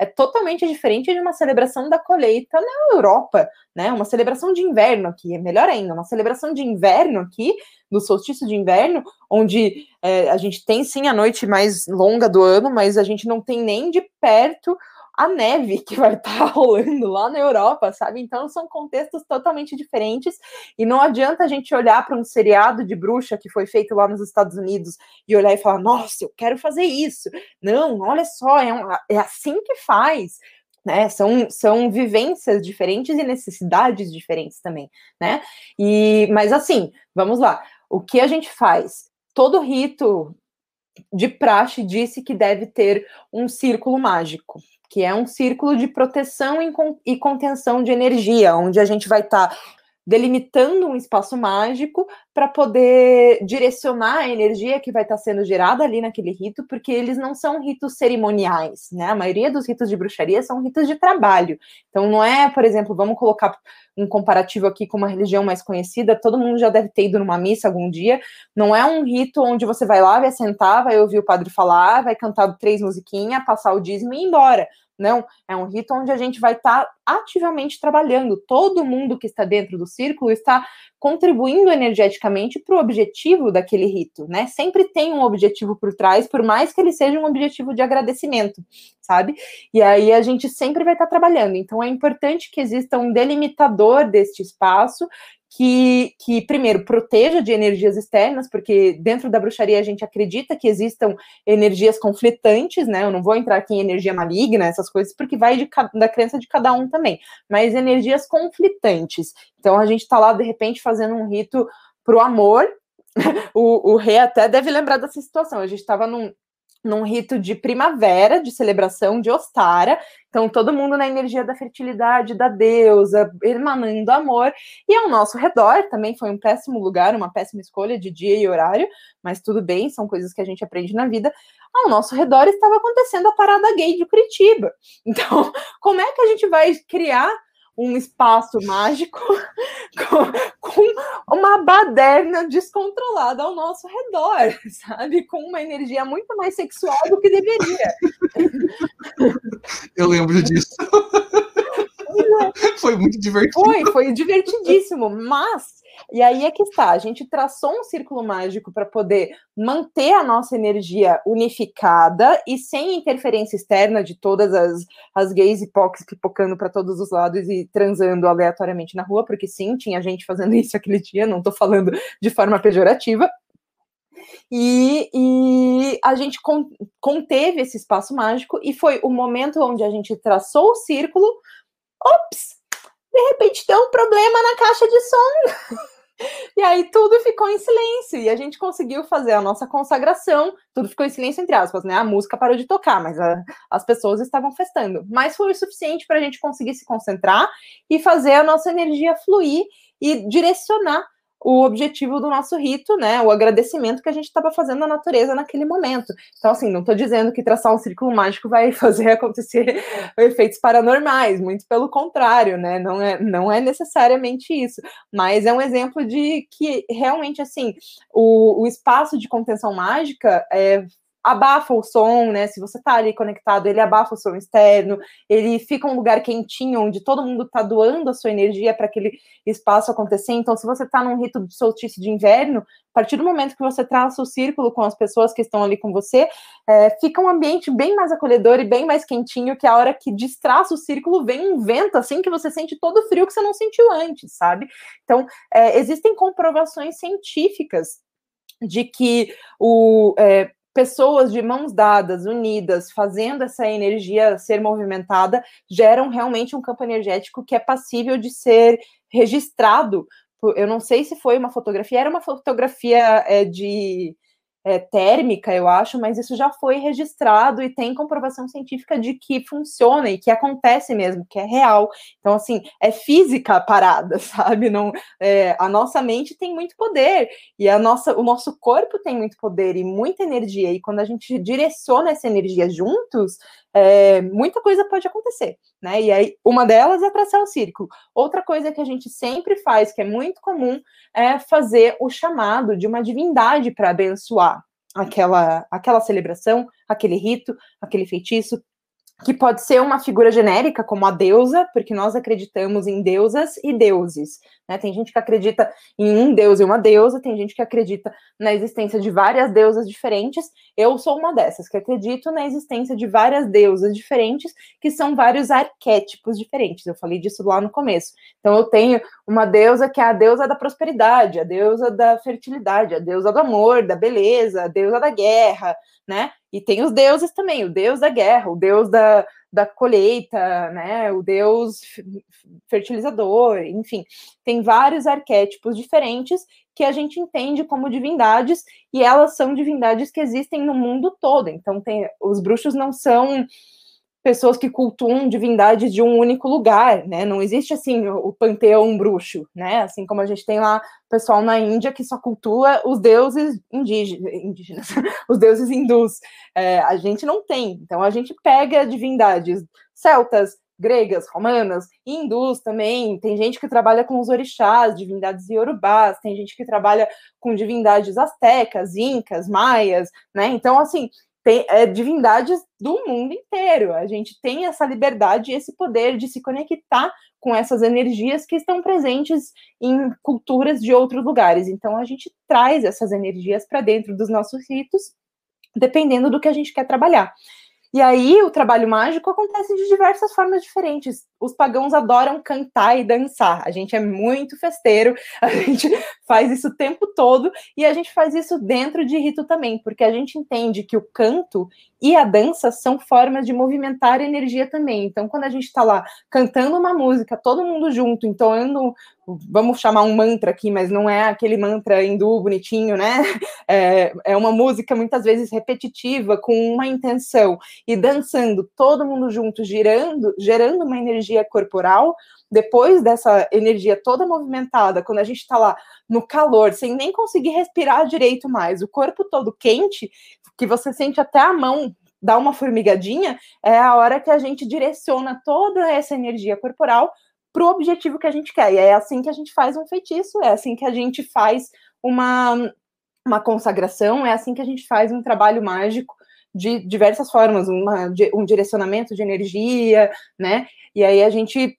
é totalmente diferente de uma celebração da colheita na Europa, né? Uma celebração de inverno aqui, é melhor ainda, uma celebração de inverno aqui, do solstício de inverno, onde é, a gente tem sim a noite mais longa do ano, mas a gente não tem nem de perto a neve que vai estar tá [LAUGHS] rolando lá na Europa, sabe? Então são contextos totalmente diferentes e não adianta a gente olhar para um seriado de bruxa que foi feito lá nos Estados Unidos e olhar e falar: "Nossa, eu quero fazer isso". Não, olha só, é, um, é assim que faz. Né, são, são vivências diferentes e necessidades diferentes também, né? E, mas assim, vamos lá. O que a gente faz? Todo rito de praxe disse que deve ter um círculo mágico, que é um círculo de proteção e contenção de energia, onde a gente vai estar tá delimitando um espaço mágico para poder direcionar a energia que vai estar tá sendo gerada ali naquele rito, porque eles não são ritos cerimoniais, né? A maioria dos ritos de bruxaria são ritos de trabalho. Então não é, por exemplo, vamos colocar um comparativo aqui com uma religião mais conhecida, todo mundo já deve ter ido numa missa algum dia. Não é um rito onde você vai lá, vai sentar, vai ouvir o padre falar, vai cantar três musiquinhas, passar o dízimo e ir embora. Não, é um rito onde a gente vai estar tá ativamente trabalhando. Todo mundo que está dentro do círculo está contribuindo energeticamente para o objetivo daquele rito, né? Sempre tem um objetivo por trás, por mais que ele seja um objetivo de agradecimento, sabe? E aí a gente sempre vai estar tá trabalhando. Então é importante que exista um delimitador deste espaço que, que, primeiro, proteja de energias externas, porque dentro da bruxaria a gente acredita que existam energias conflitantes, né? Eu não vou entrar aqui em energia maligna, essas coisas, porque vai de, da crença de cada um também, mas energias conflitantes. Então a gente está lá, de repente, fazendo um rito pro amor. [LAUGHS] o, o rei até deve lembrar dessa situação. A gente estava num, num rito de primavera, de celebração de Ostara. Então, todo mundo na energia da fertilidade, da deusa, emanando amor. E ao nosso redor também foi um péssimo lugar, uma péssima escolha de dia e horário, mas tudo bem, são coisas que a gente aprende na vida. Ao nosso redor estava acontecendo a parada gay de Curitiba. [LAUGHS] Então, como é que a gente vai criar um espaço mágico [LAUGHS] com, com, uma baderna descontrolada ao nosso redor, [LAUGHS] sabe? Com uma energia muito mais sexual do que deveria. Eu lembro disso. Foi muito divertido. Foi, foi divertidíssimo, mas e aí é que está, a gente traçou um círculo mágico para poder manter a nossa energia unificada e sem interferência externa de todas as, as gays e pocs pipocando para todos os lados e transando aleatoriamente na rua, porque sim, tinha gente fazendo [LAUGHS] isso aquele dia, não estou falando de forma pejorativa. E, e, a gente conteve esse espaço mágico e foi o momento onde a gente traçou o círculo. Ops! De repente tem um problema na caixa de som. [LAUGHS] E aí tudo ficou em silêncio e a gente conseguiu fazer a nossa consagração. Tudo ficou em silêncio, entre aspas, né? A música parou de tocar, mas a, as pessoas estavam festando. Mas foi o suficiente para a gente conseguir se concentrar e fazer a nossa energia fluir e direcionar o objetivo do nosso rito, né? O agradecimento que a gente estava fazendo à natureza naquele momento. Então, assim, não estou dizendo que traçar um círculo mágico vai [LAUGHS] fazer acontecer [LAUGHS] efeitos paranormais, muito pelo contrário, né? Não é, não é necessariamente isso, mas é um exemplo de que realmente, assim, o, o espaço de contenção mágica é, abafa o som, né? Se você está ali conectado, ele abafa o som externo, ele fica um lugar quentinho onde todo mundo está doando a sua energia para aquele espaço acontecer. Então, se você está num rito de solstício de inverno, a partir do momento que você traça o círculo com as pessoas que estão ali com você, é, fica um ambiente bem mais acolhedor e bem mais quentinho, que a hora que destraça o círculo vem um vento assim que você sente todo o frio que você não sentiu antes, sabe? Então, é, existem comprovações científicas de que o é, pessoas de mãos dadas, unidas, fazendo essa energia ser movimentada, geram realmente um campo energético que é passível de ser registrado. Eu não sei se foi uma fotografia, era uma fotografia é, de é, térmica, eu acho, mas isso já foi registrado e tem comprovação científica de que funciona e que acontece mesmo, que é real. Então, assim, é física a parada, [LAUGHS] sabe? Não, é, a nossa mente tem muito poder e a nossa, o nosso corpo tem muito poder e muita energia. E quando a gente direciona essa energia juntos, é, muita coisa pode acontecer, né? E aí, uma delas é traçar o círculo. Outra coisa que a gente sempre faz, que é muito comum, é fazer o chamado de uma divindade para abençoar aquela, aquela celebração, aquele rito, aquele feitiço, que pode ser uma figura genérica, como a deusa, porque nós acreditamos em deusas e deuses. Né? Tem gente que acredita em um deus e uma deusa, tem gente que acredita na existência de várias deusas diferentes. Eu sou uma dessas, que acredito na existência de várias deusas diferentes, que são vários arquétipos diferentes. Eu falei disso lá no começo. Então, eu tenho uma deusa que é a deusa da prosperidade, a deusa da fertilidade, a deusa do amor, da beleza, a deusa da guerra, né? E tem os deuses também, o deus da guerra, o deus da, da colheita, né? O deus fertilizador, enfim, tem vários arquétipos diferentes que a gente entende como divindades e elas são divindades que existem no mundo todo. Então, tem, os bruxos não são pessoas que cultuam divindades de um único lugar, né? Não existe assim o panteão bruxo, né? Assim como a gente tem lá pessoal na Índia que só cultua os deuses indígenas, indígenas [LAUGHS] os deuses hindus. É, a gente não tem. Então a gente pega divindades celtas, gregas, romanas, hindus também. Tem gente que trabalha com os orixás, divindades iorubás, tem gente que trabalha com divindades astecas, incas, maias, né? Então assim, tem é, divindades do mundo inteiro. A gente tem essa liberdade e esse poder de se conectar com essas energias que estão presentes em culturas de outros lugares. Então, a gente traz essas energias para dentro dos nossos ritos, dependendo do que a gente quer trabalhar. E aí o trabalho mágico acontece de diversas formas diferentes. Os pagãos adoram cantar e dançar. A gente é muito festeiro, [LAUGHS] a gente faz isso o tempo todo e a gente faz isso dentro de rito também, porque a gente entende que o canto e a dança são formas de movimentar energia também. Então, quando a gente está lá cantando uma música, todo mundo junto, entoando, vamos chamar um mantra aqui, mas não é aquele mantra hindu bonitinho, né? [LAUGHS] É, é uma música muitas vezes repetitiva, com uma intenção, e dançando, todo mundo junto, girando, gerando uma energia corporal. Depois dessa energia toda movimentada, quando a gente está lá no calor, sem nem conseguir respirar direito mais, o corpo todo quente, que você sente até a mão dar uma formigadinha, é a hora que a gente direciona toda essa energia corporal para o objetivo que a gente quer. E é assim que a gente faz um feitiço, é assim que a gente faz uma, uma consagração, é assim que a gente faz um trabalho mágico de diversas formas, uma, um direcionamento de energia, né? E aí a gente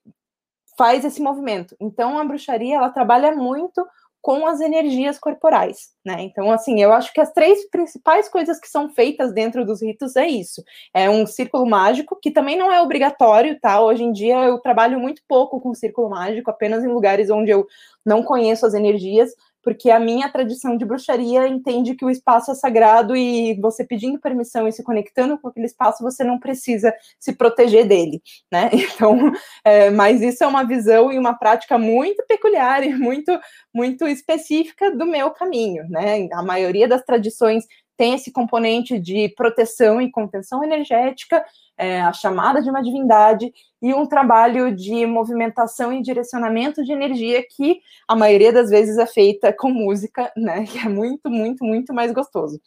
faz esse movimento. Então a bruxaria ela trabalha muito com as energias corporais, né? Então, assim, eu acho que as três principais coisas que são feitas dentro dos ritos é isso. É um círculo mágico, que também não é obrigatório, tá? Hoje em dia eu trabalho muito pouco com círculo mágico, apenas em lugares onde eu não conheço as energias, porque a minha tradição de bruxaria entende que o espaço é sagrado e você pedindo permissão e se conectando com aquele espaço, você não precisa se proteger dele, né? [LAUGHS] Então, é, mas isso é uma visão e uma prática muito peculiar e muito, muito específica do meu caminho, né? A maioria das tradições tem esse componente de proteção e contenção energética, é, a chamada de uma divindade, e um trabalho de movimentação e direcionamento de energia que a maioria das vezes é feita com música, né? [LAUGHS] Que é muito, muito, muito mais gostoso.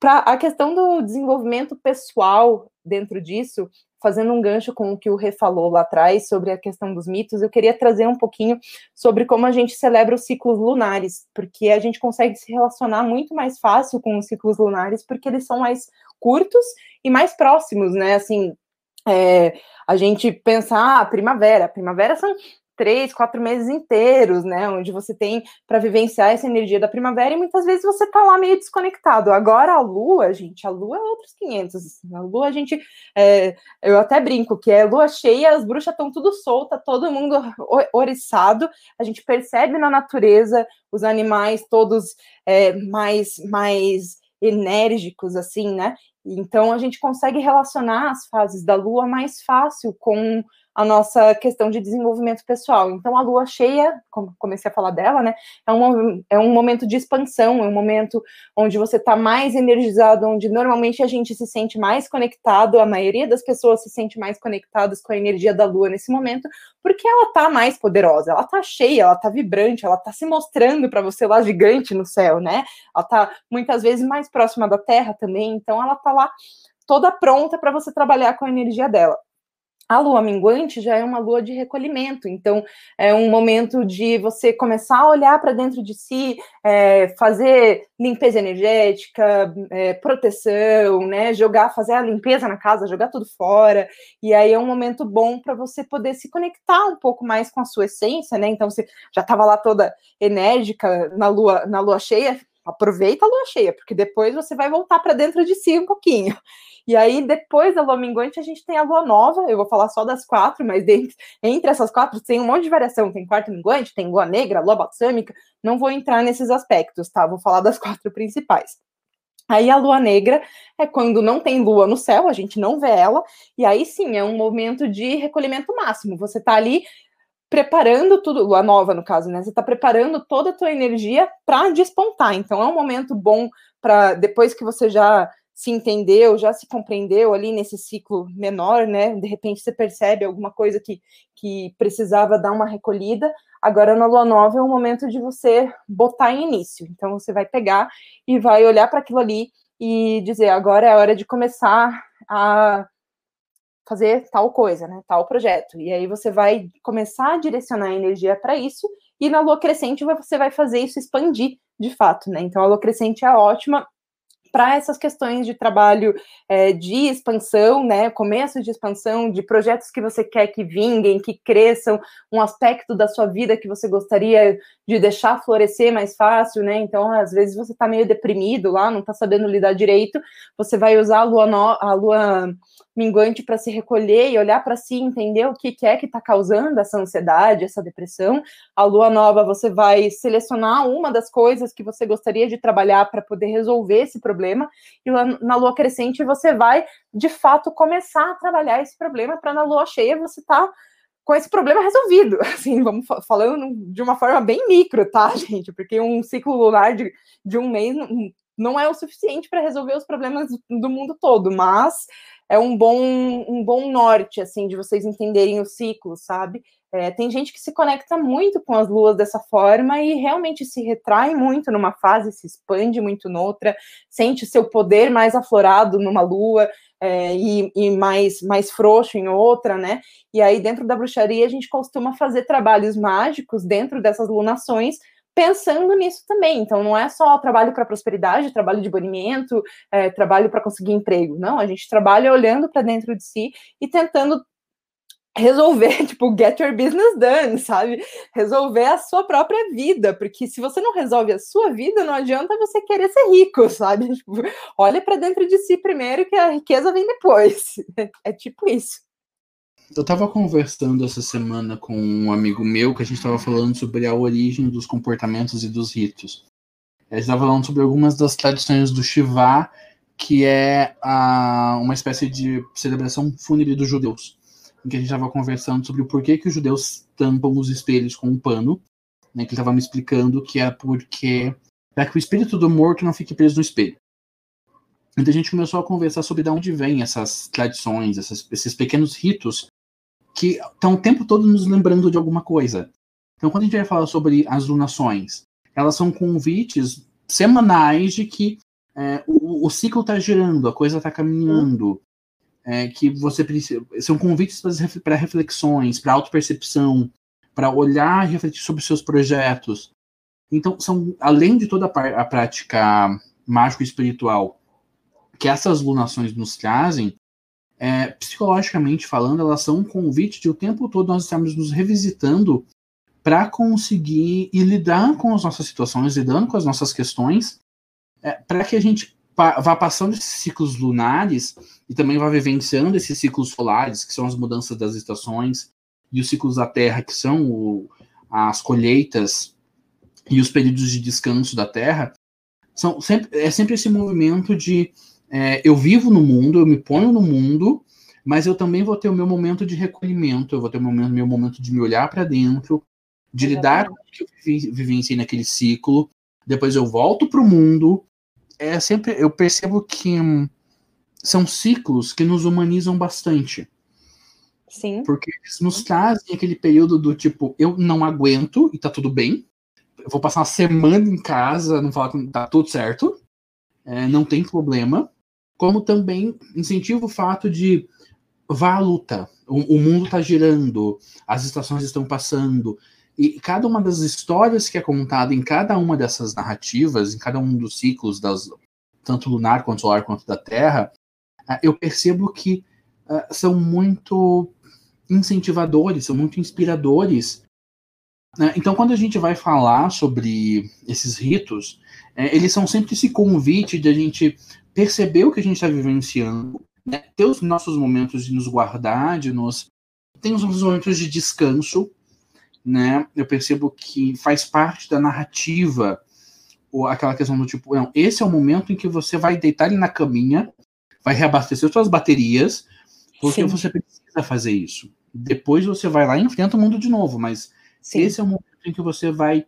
Para a questão do desenvolvimento pessoal dentro disso, fazendo um gancho com o que o Rê falou lá atrás sobre a questão dos mitos, eu queria trazer um pouquinho sobre como a gente celebra os ciclos lunares, porque a gente consegue se relacionar muito mais fácil com os ciclos lunares, porque eles são mais curtos e mais próximos, né? Assim, é, a gente pensa, ah, primavera, primavera são três, quatro meses inteiros, né? Onde você tem para vivenciar essa energia da primavera e muitas vezes você tá lá meio desconectado. Agora a lua, gente, a lua é outros 500. A lua a gente, é, eu até brinco que é lua cheia, as bruxas estão tudo solta, todo mundo oriçado. A gente percebe na natureza os animais todos é, mais, mais enérgicos, assim, né? Então a gente consegue relacionar as fases da lua mais fácil com a nossa questão de desenvolvimento pessoal. Então, a lua cheia, como comecei a falar dela, né, é um, é um momento de expansão, é um momento onde você está mais energizado, onde normalmente a gente se sente mais conectado, a maioria das pessoas se sente mais conectadas com a energia da lua nesse momento, porque ela está mais poderosa, ela está cheia, ela está vibrante, ela está se mostrando para você lá gigante no céu, né? Ela está muitas vezes mais próxima da Terra também, então ela está lá toda pronta para você trabalhar com a energia dela. A lua minguante já é uma lua de recolhimento, então é um momento de você começar a olhar para dentro de si, é, fazer limpeza energética, é, proteção, né? Jogar, fazer a limpeza na casa, jogar tudo fora. E aí é um momento bom para você poder se conectar um pouco mais com a sua essência, né? Então você já estava lá toda enérgica na lua, na lua cheia, aproveita a lua cheia, porque depois você vai voltar para dentro de si um pouquinho. E aí, depois da lua minguante, a gente tem a lua nova. Eu vou falar só das quatro, mas dentro, entre essas quatro tem um monte de variação. Tem quarto minguante, tem lua negra, lua balsâmica. Não vou entrar nesses aspectos, tá? Vou falar das [LAUGHS] quatro principais. Aí a lua negra é quando não tem lua no céu, a gente não vê ela, e aí sim é um momento de recolhimento máximo. Você tá ali preparando tudo, lua nova no caso, né? Você tá preparando toda a tua energia para despontar. Então é um momento bom para depois que você já se entendeu, já se compreendeu ali nesse ciclo menor, né? De repente você percebe alguma coisa que, que precisava dar uma recolhida. Agora na lua nova é o momento de você botar em início. Então você vai pegar e vai olhar para aquilo ali e dizer: agora é a hora de começar a fazer tal coisa, né? Tal projeto. E aí você vai começar a direcionar a energia para isso. E na lua crescente você vai fazer isso expandir de fato, né? Então a lua crescente é ótima para essas questões de trabalho é, de expansão, né, começo de expansão, de projetos que você quer que vinguem, que cresçam, um aspecto da sua vida que você gostaria de deixar florescer mais fácil, né? Então, às vezes você está meio deprimido lá, não está sabendo lidar direito, você vai usar a lua, no, a lua minguante para se recolher e olhar para si, entender o que, que é que está causando essa ansiedade, essa depressão. A lua nova, você vai selecionar uma das coisas que você gostaria de trabalhar para poder resolver esse problema, e na lua crescente você vai, de fato, começar a trabalhar esse problema para na lua cheia você. Tá com esse problema resolvido, [LAUGHS] assim, vamos falando de uma forma bem micro, tá, [LAUGHS] gente? Porque um ciclo lunar de, de um mês não é o suficiente para resolver os problemas do mundo todo, mas é um bom, um bom norte, assim, de vocês entenderem o ciclo, sabe? É, tem gente que se conecta muito com as luas dessa forma e realmente se retrai muito numa fase, se expande muito noutra, sente seu poder mais aflorado numa lua é, e, e, mais, mais frouxo em outra, né? E aí, dentro da bruxaria, a gente costuma fazer trabalhos mágicos dentro dessas lunações pensando nisso também. Então, não é só trabalho para prosperidade, trabalho de banimento, é, trabalho para conseguir emprego. Não, a gente trabalha olhando para dentro de si e tentando resolver, [LAUGHS] tipo, get your business done, sabe? Resolver a sua própria vida, porque se você não resolve a sua vida, não adianta você querer ser rico, [LAUGHS] sabe? Tipo, olha para dentro de si primeiro que a riqueza vem depois. [LAUGHS] É tipo isso. Eu estava conversando essa semana com um amigo meu que a gente estava falando sobre a origem dos comportamentos e dos ritos. A gente estava falando sobre algumas das tradições do Shiva, que é a, uma espécie de celebração fúnebre dos judeus. Em que a gente estava conversando sobre o porquê que os judeus tampam os espelhos com um pano. Né, que ele estava me explicando que é porque para que o espírito do morto não fique preso no espelho. Então a gente começou a conversar sobre de onde vêm essas tradições, essas, esses pequenos ritos que estão o tempo todo nos lembrando de alguma coisa. Então, quando a gente vai falar sobre as lunações, elas são convites semanais de que é, o, o, ciclo está girando, a coisa está caminhando, é, que você precisa. São convites para reflexões, para autopercepção, para olhar e refletir sobre seus projetos. Então, são além de toda a, a prática mágico-espiritual que essas lunações nos trazem, é, psicologicamente falando, elas são um convite de o tempo todo nós estamos nos revisitando para conseguir e lidar com as nossas situações, lidando com as nossas questões, é, para que a gente pa vá passando esses ciclos lunares e também vá vivenciando esses ciclos solares, que são as mudanças das estações, e os ciclos da Terra, que são o, as colheitas e os períodos de descanso da Terra, são sempre, é sempre esse movimento de é, eu vivo no mundo, eu me ponho no mundo, mas eu também vou ter o meu momento de recolhimento, eu vou ter o meu momento, meu momento de me olhar para dentro, de Exatamente. lidar com o que eu vivenciei naquele ciclo, depois eu volto para o mundo. É sempre, eu percebo que hum, são ciclos que nos humanizam bastante. Sim. Porque eles nos trazem aquele período do tipo, eu não aguento e tá tudo bem. Eu vou passar uma semana em casa, não falar que tá tudo certo. É, não tem problema como também incentiva o fato de vá à luta. O, o mundo está girando, as estações estão passando, e cada uma das histórias que é contada em cada uma dessas narrativas, em cada um dos ciclos, das, tanto lunar quanto solar quanto da Terra, ah, eu percebo que uh, são muito incentivadores, são muito inspiradores. Né? Então, quando a gente vai falar sobre esses ritos, é, eles são sempre esse convite de a gente perceber o que a gente está vivenciando, né? ter os nossos momentos de nos guardar, de nos. Tem os nossos momentos de descanso, né? Eu percebo que faz parte da narrativa, ou aquela questão do tipo, não, esse é o momento em que você vai deitar na caminha, vai reabastecer suas baterias, porque Sim. você precisa fazer isso. Depois você vai lá e enfrenta o mundo de novo, mas Sim. esse é o momento em que você vai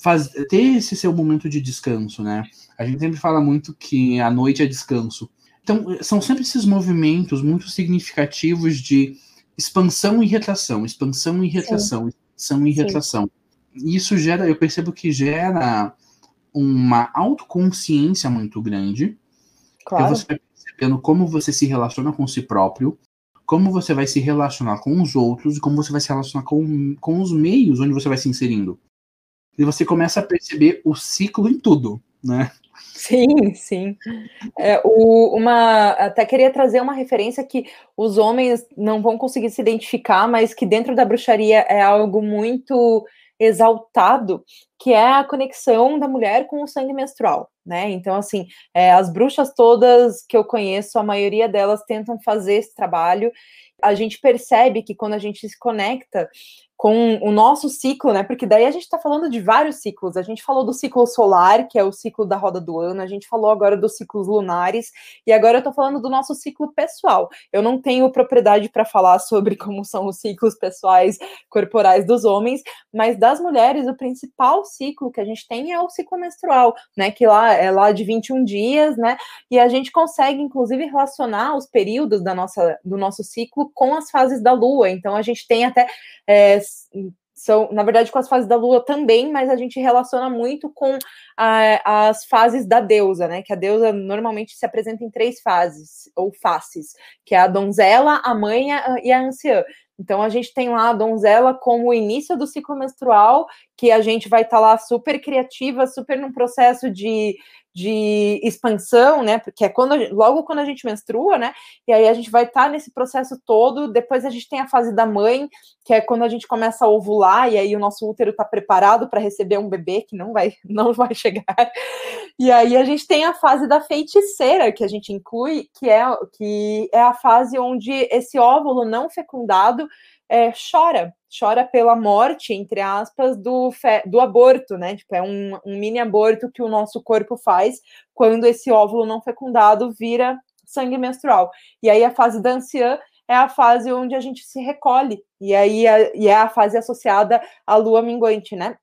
faz, ter esse seu momento de descanso, né? A gente sempre fala muito que a noite é descanso. Então, são sempre esses movimentos muito significativos de expansão e retração, expansão e retração, Sim. expansão e retração. Isso gera, eu percebo que gera uma autoconsciência muito grande. Claro. você vai percebendo como você se relaciona com si próprio, como você vai se relacionar com os outros e como você vai se relacionar com, com os meios onde você vai se inserindo e você começa a perceber o ciclo em tudo, né? Sim, sim. É, o, uma, até queria trazer uma referência que os homens não vão conseguir se identificar, mas que dentro da bruxaria é algo muito exaltado, que é a conexão da mulher com o sangue menstrual, né? Então, assim, é, as bruxas todas que eu conheço, a maioria delas tentam fazer esse trabalho. A gente percebe que quando a gente se conecta com o nosso ciclo, né? Porque daí a gente está falando de vários ciclos. A gente falou do ciclo solar, que é o ciclo da roda do ano, a gente falou agora dos ciclos lunares, e agora eu estou falando do nosso ciclo pessoal. Eu não tenho propriedade para falar sobre como são os ciclos pessoais corporais dos homens, mas das mulheres, o principal ciclo que a gente tem é o ciclo menstrual, né? Que lá é lá de 21 dias, né? E a gente consegue, inclusive, relacionar os períodos da nossa, do nosso ciclo com as fases da lua. Então a gente tem até. É, são, na verdade, com as fases da Lua também, mas a gente relaciona muito com a, as fases da deusa, né? Que a deusa normalmente se apresenta em três fases, ou faces, que é a donzela, a mãe e a anciã. Então a gente tem lá a donzela como o início do ciclo menstrual, que a gente vai estar tá lá super criativa, super num processo de de expansão, né? Porque é quando logo quando a gente menstrua, né? E aí a gente vai estar tá nesse processo todo. Depois a gente tem a fase da mãe, que é quando a gente começa a ovular e aí o nosso útero está preparado para receber um bebê que não vai [LAUGHS] não vai chegar. E aí a gente tem a fase da feiticeira que a gente inclui, que é, que é a fase onde esse óvulo não fecundado é, chora, chora pela morte, entre aspas, do, do aborto, né? Tipo, é um, um mini aborto que o nosso corpo faz quando esse óvulo não fecundado vira sangue menstrual. E aí a fase da anciã é a fase onde a gente se recolhe, e aí é, e é a fase associada à lua minguante, né?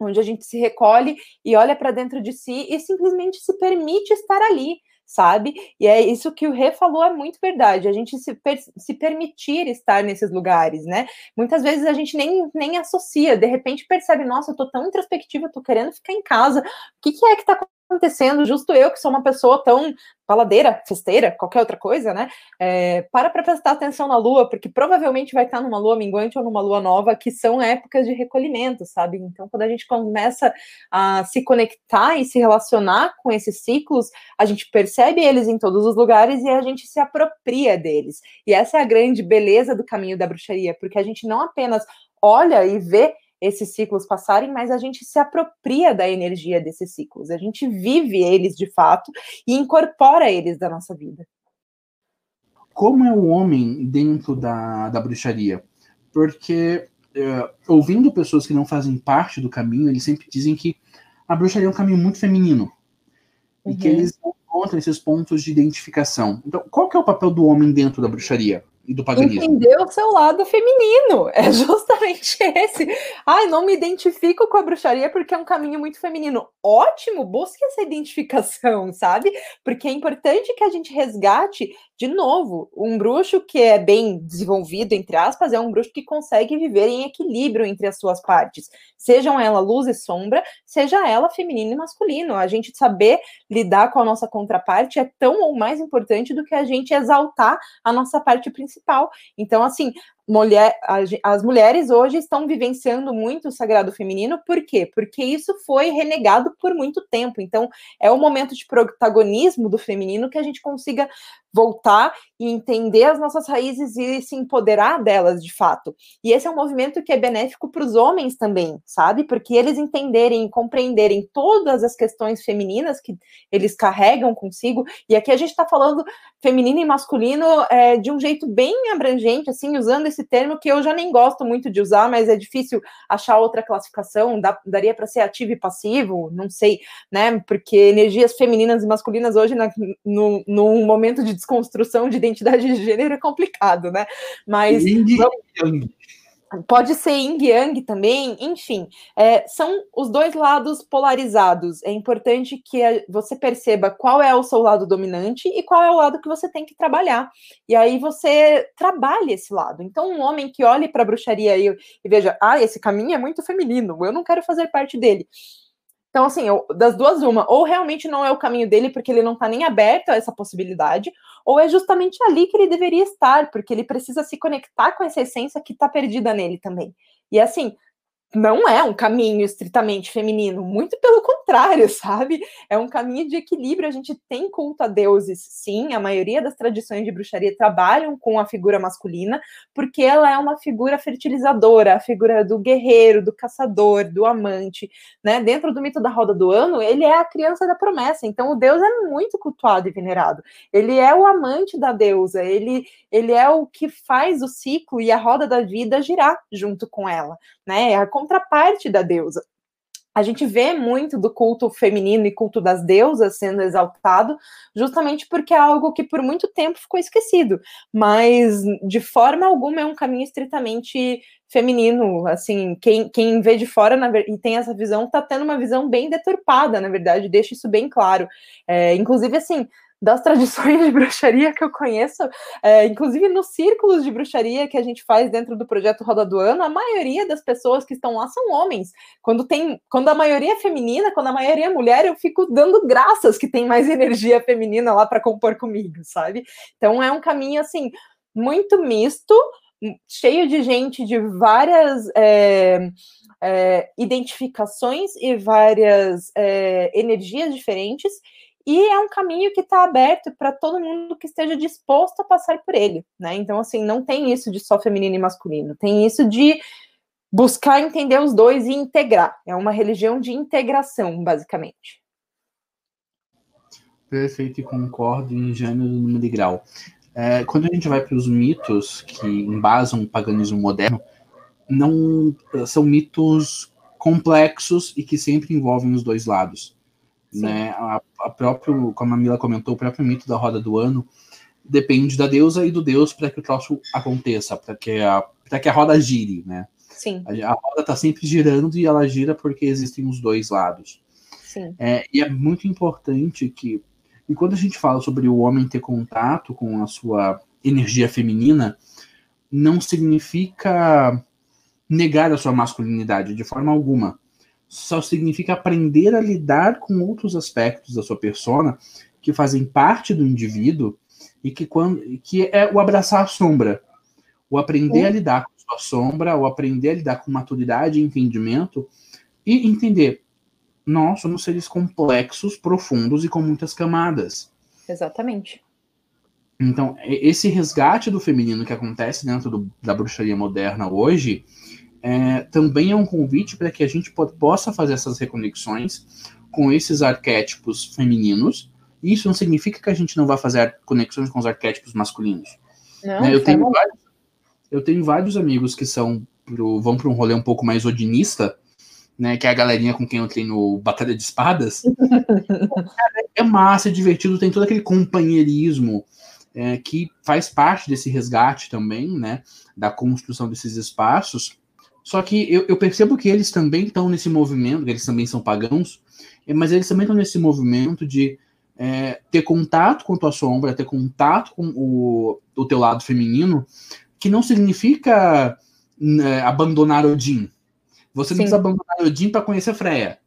Onde a gente se recolhe e olha para dentro de si e simplesmente se permite estar ali, sabe? E é isso que o Rê falou, é muito verdade. A gente se, per se permitir estar nesses lugares, né? Muitas vezes a gente nem, nem associa, de repente percebe, nossa, eu tô tão introspectiva, eu tô querendo ficar em casa. O que, que é que tá acontecendo? Justo eu, que sou uma pessoa tão baladeira, festeira, qualquer outra coisa, né? É, para para prestar atenção na lua, porque provavelmente vai estar numa lua minguante ou numa lua nova, que são épocas de recolhimento, sabe? Então, quando a gente começa a se conectar e se relacionar com esses ciclos, a gente percebe eles em todos os lugares e a gente se apropria deles. E essa é a grande beleza do caminho da bruxaria, porque a gente não apenas olha e vê esses ciclos passarem, mas a gente se apropria da energia desses ciclos, a gente vive eles de fato e incorpora eles da nossa vida. Como é o homem dentro da, da bruxaria? Porque é, ouvindo pessoas que não fazem parte do caminho, eles sempre dizem que a bruxaria é um caminho muito feminino uhum. e que uhum. eles encontram esses pontos de identificação. Então, qual que é o papel do homem dentro da bruxaria? Do paganismo. Entender o seu lado feminino. É [LAUGHS] justamente esse. Ai, não me identifico com a bruxaria porque é um caminho muito feminino. Ótimo, busque essa identificação, [LAUGHS] sabe? Porque é importante que a gente resgate, de novo, um bruxo que é bem desenvolvido, entre aspas, é um bruxo que consegue viver em equilíbrio entre as suas partes. Sejam ela luz e sombra, seja ela feminino e masculino. A gente saber lidar com a nossa contraparte é tão ou mais importante do que a gente exaltar a nossa parte principal principal. Então, assim, mulher, as mulheres hoje estão vivenciando muito o sagrado feminino, por quê? Porque isso foi renegado por muito tempo. Então, é o momento de protagonismo do feminino que a gente consiga voltar e entender as nossas raízes e se empoderar delas de fato. E esse é um movimento que é benéfico para os homens também, sabe? Porque eles entenderem e compreenderem todas as questões femininas que eles carregam consigo. E aqui a gente está falando feminino e masculino é, de um jeito bem abrangente, assim, usando esse termo que eu já nem gosto muito de usar, mas é difícil achar outra classificação, dá, daria para ser ativo e passivo, não sei, né? Porque energias femininas e masculinas hoje, na, no, num momento de desconstrução de identidade de gênero, é complicado, né? Mas. Pode ser yin yang também, enfim, é, são os dois lados polarizados. É importante que você perceba qual é o seu lado dominante e qual é o lado que você tem que trabalhar. E aí você trabalha esse lado. Então, um homem que olhe para a bruxaria e, e veja, ah, esse caminho é muito feminino, eu não quero fazer parte dele então, assim, eu, das duas, uma, ou realmente não é o caminho dele porque ele não está nem aberto a essa possibilidade, ou é justamente ali que ele deveria estar, porque ele precisa se conectar com essa essência que está perdida nele também. E assim, não é um caminho estritamente feminino, muito pelo contrário, [LAUGHS] sabe? É um caminho de equilíbrio. A gente tem culto a deuses, sim. A maioria das tradições de bruxaria trabalham com a figura masculina, porque ela é uma figura fertilizadora, a figura do guerreiro, do caçador, do amante, né? Dentro do mito da roda do ano, ele é a criança da promessa. Então, o deus é muito cultuado e venerado. Ele é o amante da deusa, ele, ele é o que faz o ciclo e a roda da vida girar junto com ela, né? É a contraparte da deusa. A gente vê muito do culto feminino e culto das deusas sendo exaltado, justamente porque é algo que por muito tempo ficou esquecido, mas de forma alguma é um caminho estritamente feminino. Assim, quem, quem vê de fora na, e tem essa visão está tendo uma visão bem deturpada, na verdade, deixa isso bem claro. É, inclusive, assim, das tradições de bruxaria que eu conheço, é, inclusive nos círculos de bruxaria que a gente faz dentro do projeto Roda do Ano, a maioria das pessoas que estão lá são homens. Quando tem, quando a maioria é feminina, quando a maioria é mulher, eu fico dando graças que tem mais energia feminina lá para compor comigo, sabe? Então é um caminho assim muito misto, cheio de gente de várias é, é, identificações e várias é, energias diferentes e é um caminho que está aberto para todo mundo que esteja disposto a passar por ele, né? Então, assim, não tem isso de só feminino e masculino, tem isso de buscar entender os dois e integrar. É uma religião de integração, basicamente. Perfeito, e concordo em gênero, número e grau. É, quando a gente vai para os mitos que embasam o paganismo moderno, não são mitos complexos e que sempre envolvem os dois lados. Né? A, a próprio, como a Mila comentou, o próprio mito da roda do ano depende da deusa e do deus para que o troço aconteça, para que a para que a roda gire, né? Sim. A, a roda está sempre girando e ela gira porque existem os dois lados. Sim. É, e é muito importante que, e quando a gente fala sobre o homem ter contato com a sua energia feminina, não significa negar a sua masculinidade de forma alguma. Só significa aprender a lidar com outros aspectos da sua persona que fazem parte do indivíduo e que quando que é o abraçar a sombra, o aprender a lidar com sua sombra, o aprender a lidar com maturidade e entendimento e entender nós somos seres complexos, profundos e com muitas camadas. Exatamente. Então, esse resgate do feminino que acontece dentro do, da bruxaria moderna hoje é, também é um convite para que a gente possa fazer essas reconexões com esses arquétipos femininos. Isso não significa que a gente não vai fazer conexões com os arquétipos masculinos. Não, né? eu, tá tenho vários, eu tenho vários amigos que são pro, vão para um rolê um pouco mais odinista, né? Que é a galerinha com quem eu treino Batalha de Espadas. [LAUGHS] É massa, é divertido, tem todo aquele companheirismo é, que faz parte desse resgate também, né? Da construção desses espaços. Só que eu, eu percebo que eles também estão nesse movimento, eles também são pagãos, mas eles também estão nesse movimento de é, ter contato com tua sombra, ter contato com o, o teu lado feminino, que não significa né, abandonar Odin. Você não Sim. precisa abandonar Odin para conhecer Freya.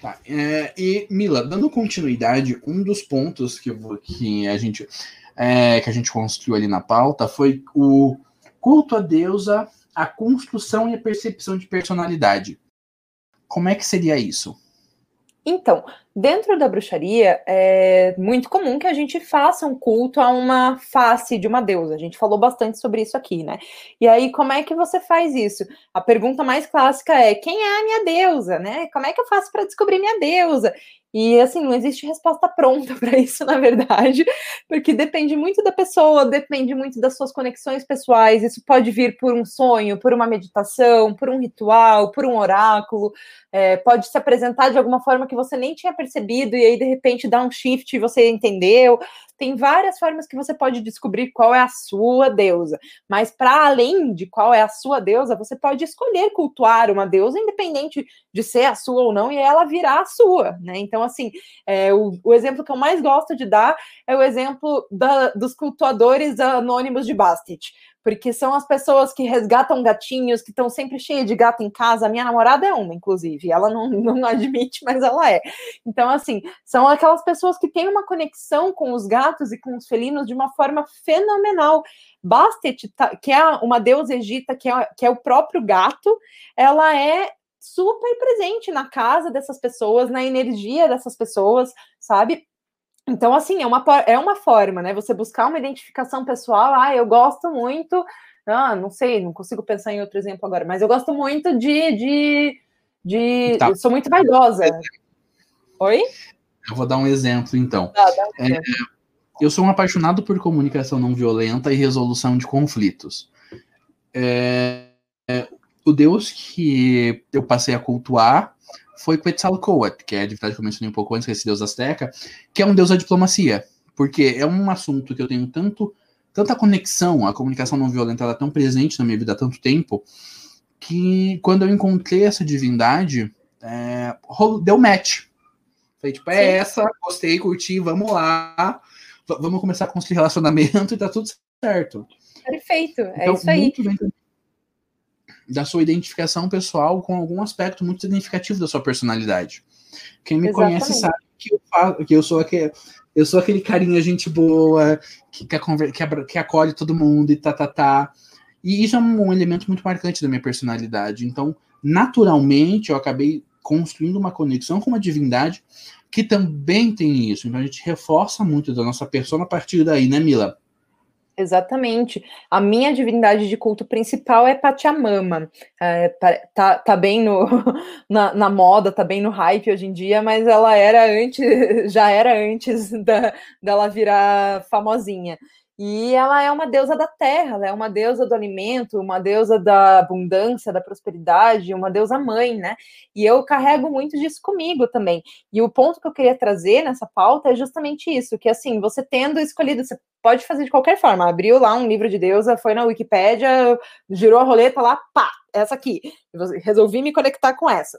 Tá, é, e Mila, dando continuidade, um dos pontos que, que a gente é, que a gente construiu ali na pauta foi o culto à deusa, a construção e a percepção de personalidade. Como é que seria isso? Então, dentro da bruxaria, é muito comum que a gente faça um culto a uma face de uma deusa. A gente falou bastante sobre isso aqui, né? E aí, como é que você faz isso? A pergunta mais clássica é: quem é a minha deusa, né? Como é que eu faço para descobrir minha deusa? E assim, não existe resposta pronta [LAUGHS] para isso, na verdade, porque depende muito da pessoa, depende muito das suas conexões pessoais. Isso pode vir por um sonho, por uma meditação, por um ritual, por um oráculo. É, pode se apresentar de alguma forma que você nem tinha percebido e aí de repente dá um shift e você entendeu. Tem várias formas que você pode descobrir qual é a sua deusa. Mas para além de qual é a sua deusa, você pode escolher cultuar uma deusa, independente de ser a sua ou não, e ela virar a sua, né? Então, assim, é, o, o exemplo que eu mais gosto de dar é o exemplo da, dos cultuadores anônimos de Bastet porque são as pessoas que resgatam gatinhos, que estão sempre cheias de gato em casa. A minha namorada é uma, inclusive, ela não, [LAUGHS] não admite, mas ela é. Então, assim, são aquelas pessoas que têm uma conexão com os gatos e com os felinos de uma forma fenomenal. Bastet, tá- que é uma deusa egita, que é, que é o próprio gato, ela é super presente na casa dessas pessoas, na energia dessas pessoas, sabe? Então, assim, é uma, é uma forma, né? Você buscar uma identificação pessoal. Ah, eu gosto muito. Ah, não sei, não consigo pensar em outro exemplo agora, mas eu gosto muito de. de, de Tá. eu sou muito vaidosa. Oi? Eu vou dar um exemplo, então. Dá um É. Eu sou um apaixonado por comunicação não violenta e resolução de conflitos. É, é, o deus que eu passei a cultuar foi Quetzalcoatl, que é a divindade que eu mencionei um pouco antes, que é esse deus azteca, que é um deus da diplomacia, porque é um assunto que eu tenho tanto tanta conexão, a comunicação não violenta ela é tão presente na minha vida há tanto tempo, que quando eu encontrei essa divindade, é, deu match. Falei, tipo, é Sim. essa, gostei, curti, vamos lá, vamos começar a construir relacionamento e tá tudo certo. Perfeito, é Então, isso aí. muito vem da sua identificação pessoal com algum aspecto muito significativo da sua personalidade. Quem me conhece Exatamente. sabe que eu, faço, que eu sou aquele, eu sou aquele carinha gente boa, que, que, que acolhe todo mundo e tá, tá, tá. E isso é um, um elemento muito marcante da minha personalidade. Então, naturalmente, eu acabei construindo uma conexão com uma divindade que também tem isso. Então, a gente reforça muito da nossa persona a partir daí, né, Mila? Exatamente. A minha divindade de culto principal é Pachamama. É, tá, tá bem no, [LAUGHS] na, na, moda, tá bem no hype hoje em dia, mas ela era antes, [LAUGHS] já era antes da, dela virar famosinha. E ela é uma deusa da terra, ela é uma deusa do alimento, uma deusa da abundância, da prosperidade, uma deusa mãe, né? E eu carrego muito disso comigo também. E o ponto que eu queria trazer nessa pauta é justamente isso, que assim, você tendo escolhido, você pode fazer de qualquer forma, abriu lá um livro de deusa, foi na Wikipédia, girou a roleta lá, pá, essa aqui. Resolvi me conectar com essa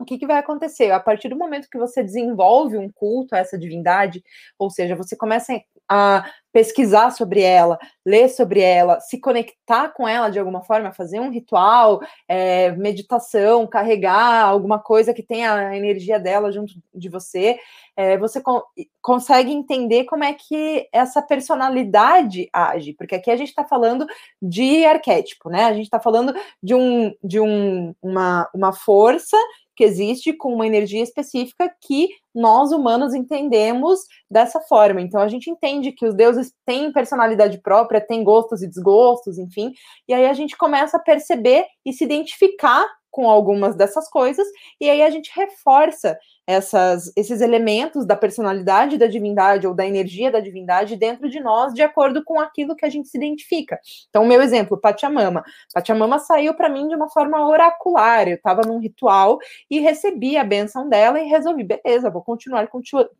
o que, que, vai acontecer? A partir do momento que você desenvolve um culto a essa divindade, ou seja, você começa a pesquisar sobre ela, ler sobre ela, se conectar com ela de alguma forma, fazer um ritual, é, meditação, carregar alguma coisa que tenha a energia dela junto de você, é, você con consegue entender como é que essa personalidade age, porque aqui a gente está falando de arquétipo, né? A gente está falando de, um, de um, uma, uma força que existe com uma energia específica que nós humanos entendemos dessa forma. Então a gente entende que os deuses têm personalidade própria, têm gostos e desgostos, enfim, e aí a gente começa a perceber e se identificar com algumas dessas coisas, e aí a gente reforça essas, esses elementos da personalidade da divindade ou da energia da divindade dentro de nós, de acordo com aquilo que a gente se identifica. Então, meu exemplo, Pachamama. Pachamama saiu para mim de uma forma oracular. Eu estava num ritual e recebi a benção dela e resolvi, beleza, vou continuar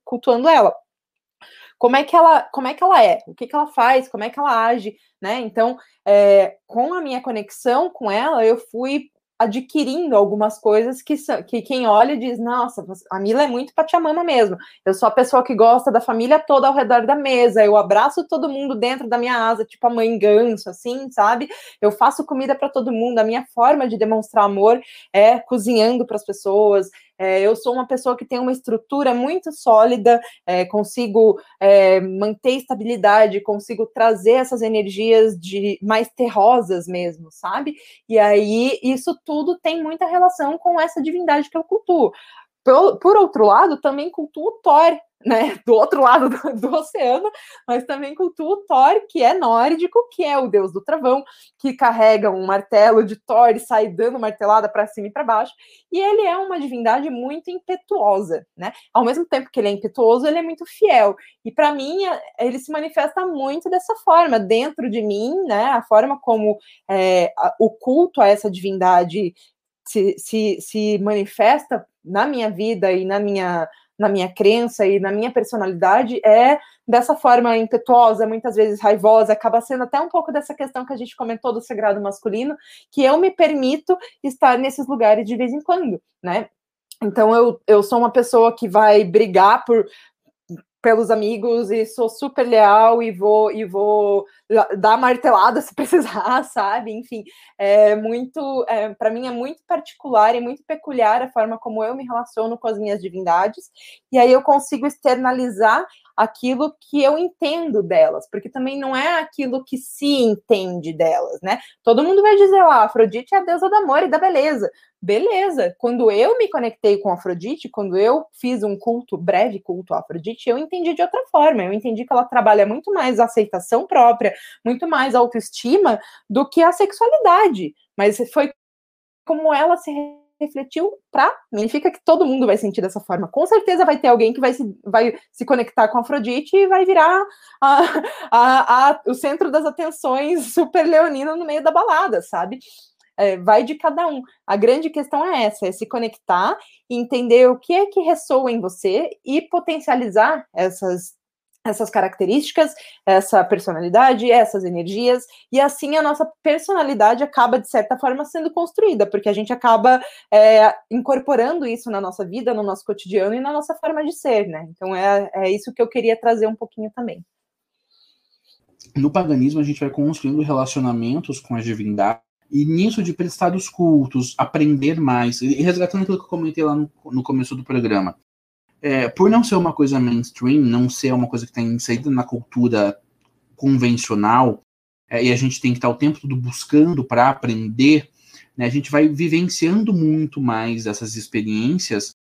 cultuando ela como é que ela, como é que ela é, o que, que ela faz, como é que ela age, né? Então, é, com a minha conexão com ela, eu fui adquirindo algumas coisas que, que quem olha diz, nossa, a Mila é muito pachamama mesmo. Eu sou a pessoa que gosta da família toda ao redor da mesa, eu abraço todo mundo dentro da minha asa, tipo a mãe ganso, assim, sabe? Eu faço comida para todo mundo, a minha forma de demonstrar amor é cozinhando para as pessoas, é, eu sou uma pessoa que tem uma estrutura muito sólida, é, consigo é, manter estabilidade, consigo trazer essas energias de mais terrosas mesmo, sabe? E aí isso tudo tem muita relação com essa divindade que eu cultuo. Por, por outro lado, também cultuo Thor, né, do outro lado do, do, oceano, mas também cultua o Thor, que é nórdico, que é o deus do travão, que carrega um martelo de Thor e sai dando martelada para cima e para baixo. E ele é uma divindade muito impetuosa, né? Ao mesmo tempo que ele é impetuoso, ele é muito fiel. E para mim, é, ele se manifesta muito dessa forma, dentro de mim, né? A forma como é, o culto a essa divindade se, se, se manifesta na minha vida e na minha na minha crença e na minha personalidade é dessa forma impetuosa, muitas vezes raivosa, acaba sendo até um pouco dessa questão que a gente comentou do sagrado masculino, que eu me permito estar nesses lugares de vez em quando, né? Então eu, eu sou uma pessoa que vai brigar por pelos amigos e sou super leal e vou e vou dar martelada [LAUGHS] se precisar, sabe? Enfim, é muito, é, para mim é muito particular e muito peculiar a forma como eu me relaciono com as minhas divindades e aí eu consigo externalizar aquilo que eu entendo delas, porque também não é aquilo que se entende delas, né? Todo mundo vai dizer lá, Afrodite é a deusa do amor e da beleza. Beleza, quando eu me conectei com Afrodite, quando eu fiz um culto, breve culto a Afrodite, eu entendi de outra forma. Eu entendi que ela trabalha muito mais a aceitação própria, muito mais autoestima do que a sexualidade. Mas foi como ela se refletiu para significa que todo mundo vai sentir dessa forma. Com certeza vai ter alguém que vai se, vai se conectar com Afrodite e vai virar a, a, a, o centro das atenções super leonino no meio da balada, sabe? É, vai de cada um. A grande questão é essa: é se conectar entender o que é que ressoa em você e potencializar essas essas características, essa personalidade, essas energias, e assim a nossa personalidade acaba, de certa forma, sendo construída, porque a gente acaba é, incorporando isso na nossa vida, no nosso cotidiano e na nossa forma de ser, né? Então é, é isso que eu queria trazer um pouquinho também. No paganismo, a gente vai construindo relacionamentos com as divindades, e nisso de prestar os cultos, aprender mais, e resgatando aquilo que eu comentei lá no, no começo do programa, é, por não ser uma coisa mainstream, não ser uma coisa que está inserida na cultura convencional, é, e a gente tem que estar tá o tempo todo buscando para aprender, né, a gente vai vivenciando muito mais essas experiências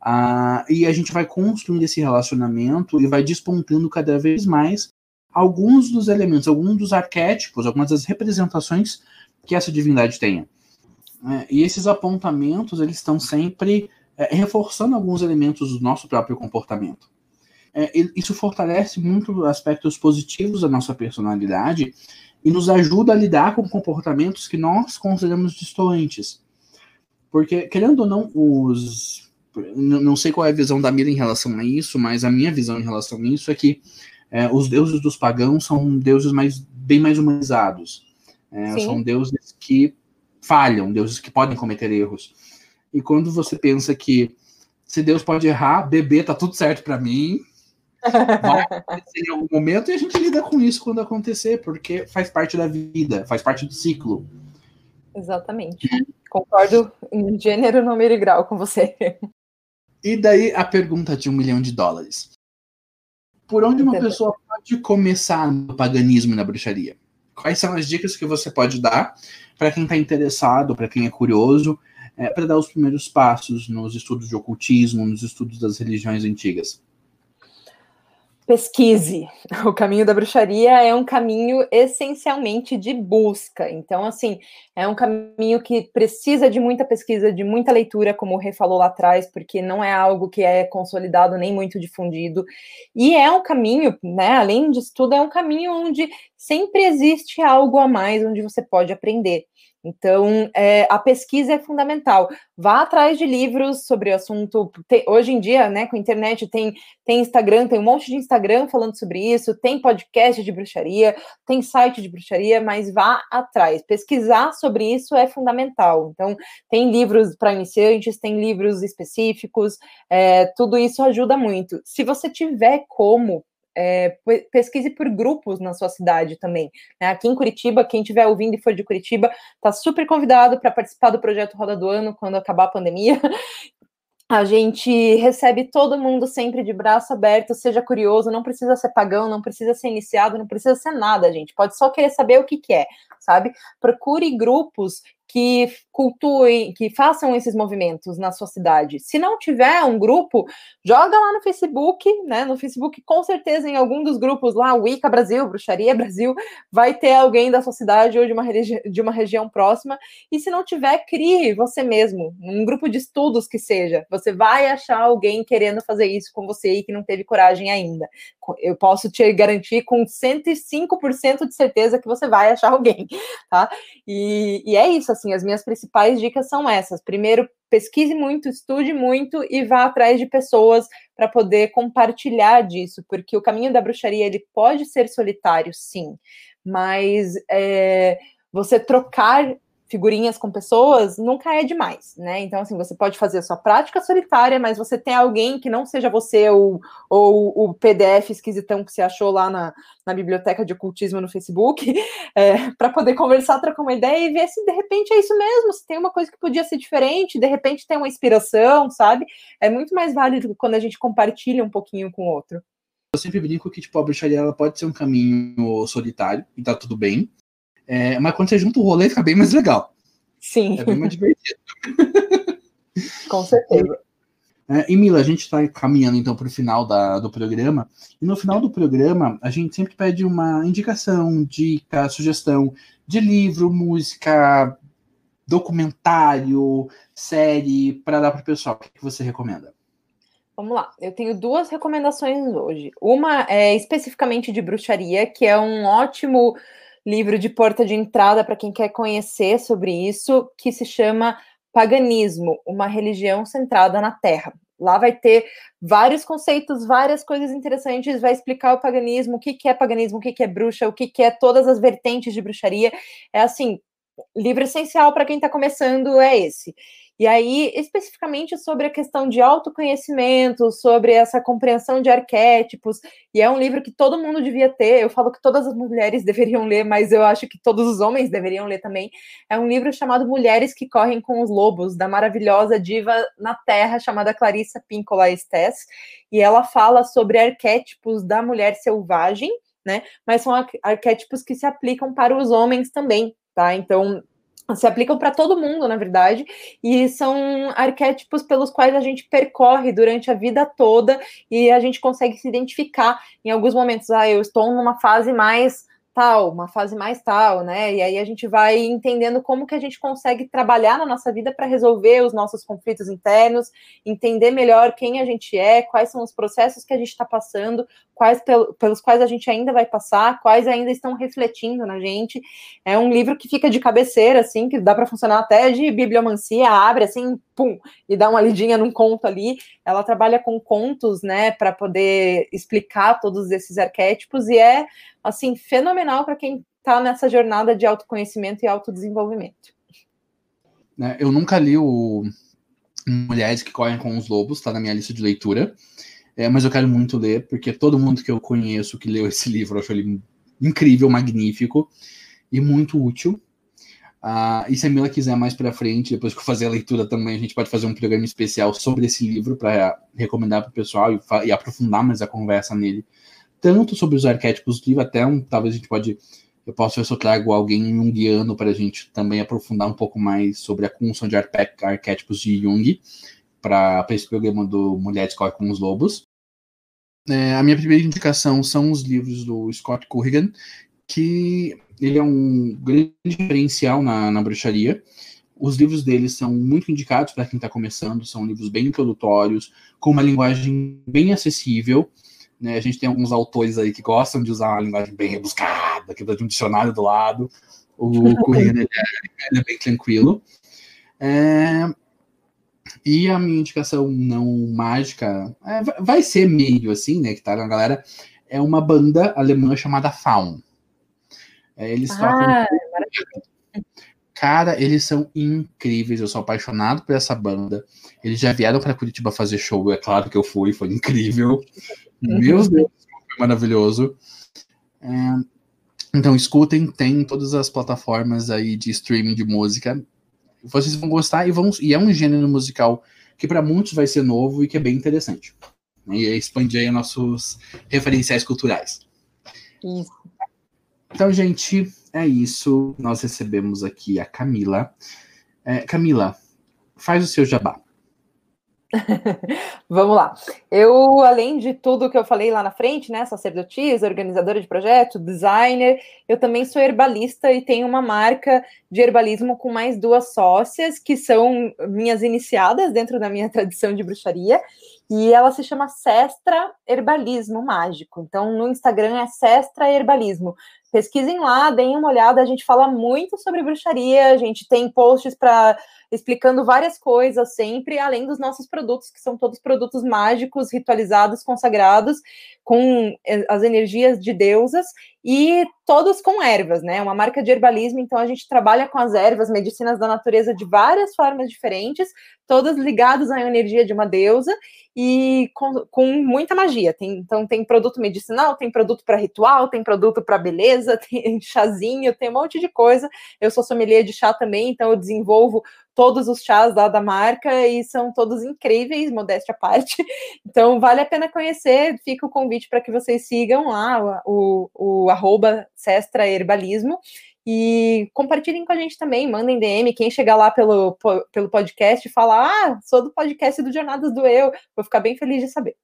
ah, e a gente vai construindo esse relacionamento e vai despontando cada vez mais alguns dos elementos, alguns dos arquétipos, algumas das representações que essa divindade tenha. É, e esses apontamentos, eles estão sempre é, reforçando alguns elementos do nosso próprio comportamento. É, isso fortalece muito aspectos positivos da nossa personalidade e nos ajuda a lidar com comportamentos que nós consideramos distantes. Porque, querendo ou não, os. Não sei qual é a visão da Mira em relação a isso, mas a minha visão em relação a isso é que é, os deuses dos pagãos são deuses mais, bem mais humanizados. É, são deuses que falham, deuses que podem cometer erros. E quando você pensa que se Deus pode errar, bebê tá tudo certo para mim, vai [LAUGHS] acontecer em algum momento e a gente lida com isso quando acontecer, porque faz parte da vida, faz parte do ciclo. Exatamente. Concordo em gênero, número e grau com você. E daí a pergunta de um milhão de dólares. Por onde uma pessoa pode começar no paganismo e na bruxaria? Quais são as dicas que você pode dar para quem está interessado, para quem é curioso, é, para dar os primeiros passos nos estudos de ocultismo, nos estudos das religiões antigas? pesquise. [LAUGHS] O caminho da bruxaria é um caminho essencialmente de busca. Então, assim, é um caminho que precisa de muita pesquisa, de muita leitura, como o Rê falou lá atrás, porque não é algo que é consolidado nem muito difundido. E é um caminho, né? Além disso tudo, é um caminho onde sempre existe algo a mais onde você pode aprender. Então, é, a pesquisa é fundamental. Vá atrás de livros sobre o assunto. Tem, hoje em dia, né, com a internet, tem, tem Instagram, tem um monte de Instagram falando sobre isso, tem podcast de bruxaria, tem site de bruxaria, mas vá atrás. Pesquisar sobre isso é fundamental. Então, tem livros para iniciantes, tem livros específicos, é, tudo isso ajuda muito. Se você tiver como é, pesquise por grupos na sua cidade também. Né? Aqui em Curitiba, quem estiver ouvindo e for de Curitiba, está super convidado para participar do projeto Roda do Ano quando acabar a pandemia. [LAUGHS] A gente recebe todo mundo sempre de braço aberto, seja curioso, não precisa ser pagão, não precisa ser iniciado, não precisa ser nada, gente. Pode só querer saber o que, que é, sabe? Procure grupos que cultuem, que façam esses movimentos na sua cidade. Se não tiver um grupo, joga lá no Facebook, né? No Facebook, com certeza, em algum dos grupos lá, Wicca Brasil, Bruxaria Brasil, vai ter alguém da sua cidade ou de uma, de uma região próxima. E se não tiver, crie você mesmo, um grupo de estudos que seja. Você vai achar alguém querendo fazer isso com você e que não teve coragem ainda. Eu posso te garantir com 105% de certeza que você vai achar alguém, tá? E, e é isso, assim, as minhas principais dicas são essas. Primeiro, pesquise muito, estude muito e vá atrás de pessoas para poder compartilhar disso, porque o caminho da bruxaria ele pode ser solitário, sim, mas é, você trocar figurinhas com pessoas nunca é demais, né? Então, assim, você pode fazer a sua prática solitária, mas você tem alguém que não seja você ou, ou o PDF esquisitão que você achou lá na, na biblioteca de ocultismo no Facebook, [LAUGHS] é, para poder conversar, trocar uma ideia e ver se de repente é isso mesmo, se tem uma coisa que podia ser diferente, de repente tem uma inspiração, sabe? É muito mais válido quando a gente compartilha um pouquinho com o outro. Eu sempre brinco que, tipo, a bruxaria ela pode ser um caminho solitário, e tá tudo bem. É, mas quando você junta o rolê, fica bem mais legal. Sim. É bem mais divertido. [LAUGHS] Com certeza. É, e Mila, a gente está caminhando então para o final da, do programa. E no final do programa, a gente sempre pede uma indicação, dica, sugestão de livro, música, documentário, série, para dar para o pessoal. O que você recomenda? Vamos lá, eu tenho duas recomendações hoje. Uma é especificamente de bruxaria, que é um ótimo livro de porta de entrada para quem quer conhecer sobre isso, que se chama Paganismo, uma religião centrada na Terra. Lá vai ter vários conceitos, várias coisas interessantes, vai explicar o paganismo, o que, é paganismo, o que, é bruxa, o que é todas as vertentes de bruxaria. É assim, livro essencial para quem está começando é esse. E aí, especificamente sobre a questão de autoconhecimento, sobre essa compreensão de arquétipos, e é um livro que todo mundo devia ter. Eu falo que todas as mulheres [LAUGHS] deveriam ler, mas eu acho que todos os homens deveriam ler também. É um livro chamado Mulheres que Correm com os Lobos, da maravilhosa diva na Terra chamada Clarissa Pinkola Estes, e ela fala sobre arquétipos da mulher selvagem, né? Mas são arquétipos que se aplicam para os homens também, tá? Então, se aplicam para todo mundo, na verdade, e são arquétipos pelos quais a gente percorre durante a vida toda e a gente consegue se identificar em alguns momentos. Ah, eu estou numa fase mais tal, uma fase mais tal, né? E aí a gente vai entendendo como que a gente consegue trabalhar na nossa vida para resolver os nossos conflitos internos, entender melhor quem a gente é, quais são os processos que a gente está passando, quais pelos quais a gente ainda vai passar, quais ainda estão refletindo na gente. É um livro que fica de cabeceira, assim, que dá para funcionar até de bibliomancia, abre assim, pum, e dá uma lidinha num conto ali. Ela trabalha com contos, né, para poder explicar todos esses arquétipos e é assim fenomenal para quem está nessa jornada de autoconhecimento e autodesenvolvimento. Né, eu nunca li o Mulheres que Correm com os Lobos, está na minha lista de leitura, é, mas eu quero muito ler, porque todo mundo que eu conheço que leu esse livro achou ele incrível, magnífico e muito útil. Uh, e se a Mila quiser mais para frente, depois que eu fazer a leitura também, a gente pode fazer um programa especial sobre esse livro para recomendar para o pessoal e, e, aprofundar mais a conversa nele, tanto sobre os arquétipos do livro, até um, talvez a gente pode, eu posso ver se eu trago alguém um guiano para a gente também aprofundar um pouco mais sobre a função de arquétipos de Jung para esse programa do Mulheres Corre com os Lobos. É, a minha primeira indicação são os livros do Scott Corrigan, que ele é um grande diferencial na, na bruxaria. Os livros dele são muito indicados para quem está começando, são livros bem introdutórios, com uma linguagem bem acessível. Né? A gente tem alguns autores aí que gostam de usar uma linguagem bem rebuscada, que dá de um dicionário do lado. O [LAUGHS] Corrigan é, é bem tranquilo. É, e a minha indicação não mágica é, vai ser meio assim, né? Que tá na galera. É uma banda alemã chamada Faun. É, eles ah, tocam. Cara, eles são incríveis. Eu sou apaixonado por essa banda. Eles já vieram para Curitiba fazer show. É claro que eu fui, foi incrível. Meu Deus, [LAUGHS] foi maravilhoso. É, então, escutem, tem todas as plataformas aí de streaming de música. Vocês vão gostar e, vão, e é um gênero musical que para muitos vai ser novo e que é bem interessante. E expandir aí nossos referenciais culturais. Isso. Então, gente, é isso. Nós recebemos aqui a Camila. É, Camila, faz o seu jabá. [LAUGHS] Vamos lá. Eu, além de tudo que eu falei lá na frente, né, sacerdotisa, organizadora de projeto, designer, eu também sou herbalista e tenho uma marca de herbalismo com mais duas sócias, que são minhas iniciadas dentro da minha [LAUGHS] tradição de bruxaria, e ela se chama Sestra Herbalismo Mágico. Então, no Instagram é Sestra Herbalismo. Pesquisem lá, deem uma olhada. A gente fala muito sobre bruxaria, a gente tem posts para explicando várias coisas sempre, além dos nossos produtos, que são todos produtos mágicos, ritualizados, consagrados, com eh, as energias de deusas e todos com ervas, né? Uma marca de herbalismo, então a gente trabalha com as ervas, medicinas da natureza de várias formas diferentes, todas ligadas à energia de uma deusa e com, com muita magia. Tem, então tem produto medicinal, tem produto para ritual, tem produto para beleza, [LAUGHS] tem chazinho, tem um monte de coisa. Eu sou sommelier de chá também, então eu desenvolvo todos os chás lá da marca e são todos incríveis, modéstia à parte. [LAUGHS] Então vale a pena conhecer. Fica o convite para que vocês sigam lá o, o, arroba Sestra Herbalismo e compartilhem com a gente também, mandem DM, quem chegar lá pelo, pelo podcast e falar, ah, sou do podcast do Jornadas do Eu, vou ficar bem feliz de saber.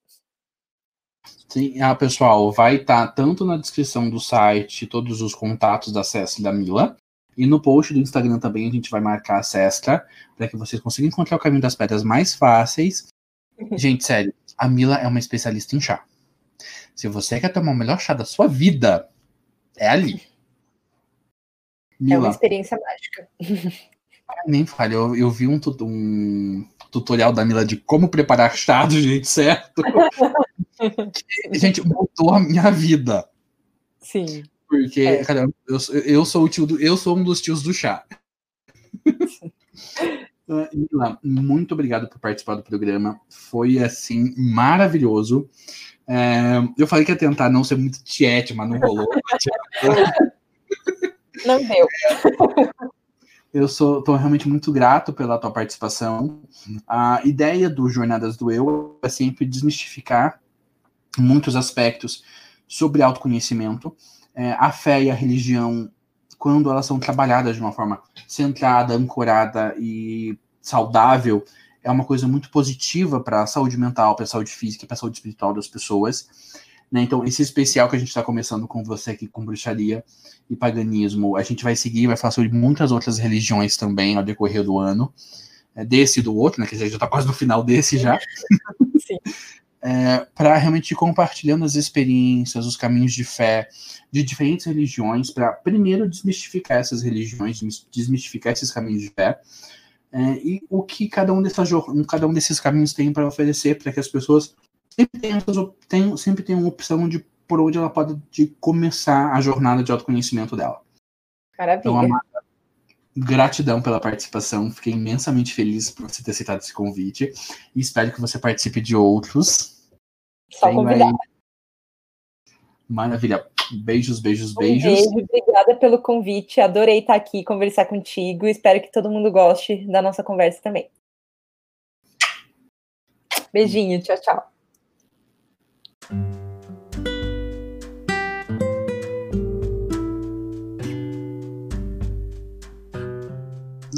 Sim, ah, pessoal, vai estar tá tanto na descrição do site todos os contatos da Cesta e da Mila, e no post do Instagram também a gente vai marcar a Cesta, para que vocês consigam encontrar o caminho das pedras mais fáceis. gente, sério, a Mila é uma especialista em chá. Se você quer tomar o melhor chá da sua vida, é ali. Mila. É uma experiência mágica. [LAUGHS] Nem fale, eu, eu vi um, um, tutorial da Mila de como preparar chá do jeito certo. [LAUGHS] que, gente, mudou a minha vida. Sim. Porque, é. cara, eu, eu sou o tio do, eu sou um dos tios do chá. [LAUGHS] Mila, muito obrigado por participar do programa. Foi assim maravilhoso. É, eu falei que ia tentar não ser muito tiete, mas não rolou. [LAUGHS] Não deu. Eu sou tô realmente muito grato pela tua participação. A ideia do Jornadas do Eu é sempre desmistificar muitos aspectos sobre autoconhecimento. É, a fé e a religião quando elas são trabalhadas de uma forma centrada, ancorada e saudável, é uma coisa muito positiva para a saúde mental, para a saúde física, para a saúde espiritual das pessoas. Né? Então, esse especial que a gente está começando com você aqui com bruxaria e paganismo, a gente vai seguir, vai falar sobre muitas outras religiões também ao decorrer do ano, é, desse e do outro, né? Que já está quase no final desse já. [LAUGHS] Sim. É, para realmente ir compartilhando as experiências, os caminhos de fé de diferentes religiões, para primeiro desmistificar essas religiões, desmistificar esses caminhos de fé, é, e o que cada um, dessas, cada um desses caminhos tem para oferecer para que as pessoas sempre tenham, tenham, sempre tenham uma opção de por onde ela pode de começar a jornada de autoconhecimento dela. Maravilha. Então, Amada, gratidão pela participação. Fiquei imensamente feliz por você ter aceitado esse convite e espero que você participe de outros. Só convidar. Maravilha. Beijos, beijos, um beijos. Beijo, obrigada pelo convite. Adorei estar aqui conversar contigo. Espero que todo mundo goste da nossa conversa também. Beijinho, tchau, tchau.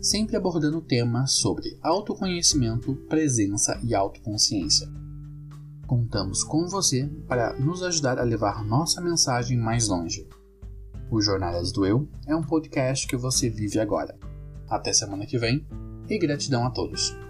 sempre abordando temas sobre autoconhecimento, presença e autoconsciência. Contamos com você para nos ajudar a levar nossa mensagem mais longe. O Jornadas do Eu é um podcast que você vive agora. Até semana que vem e gratidão a todos.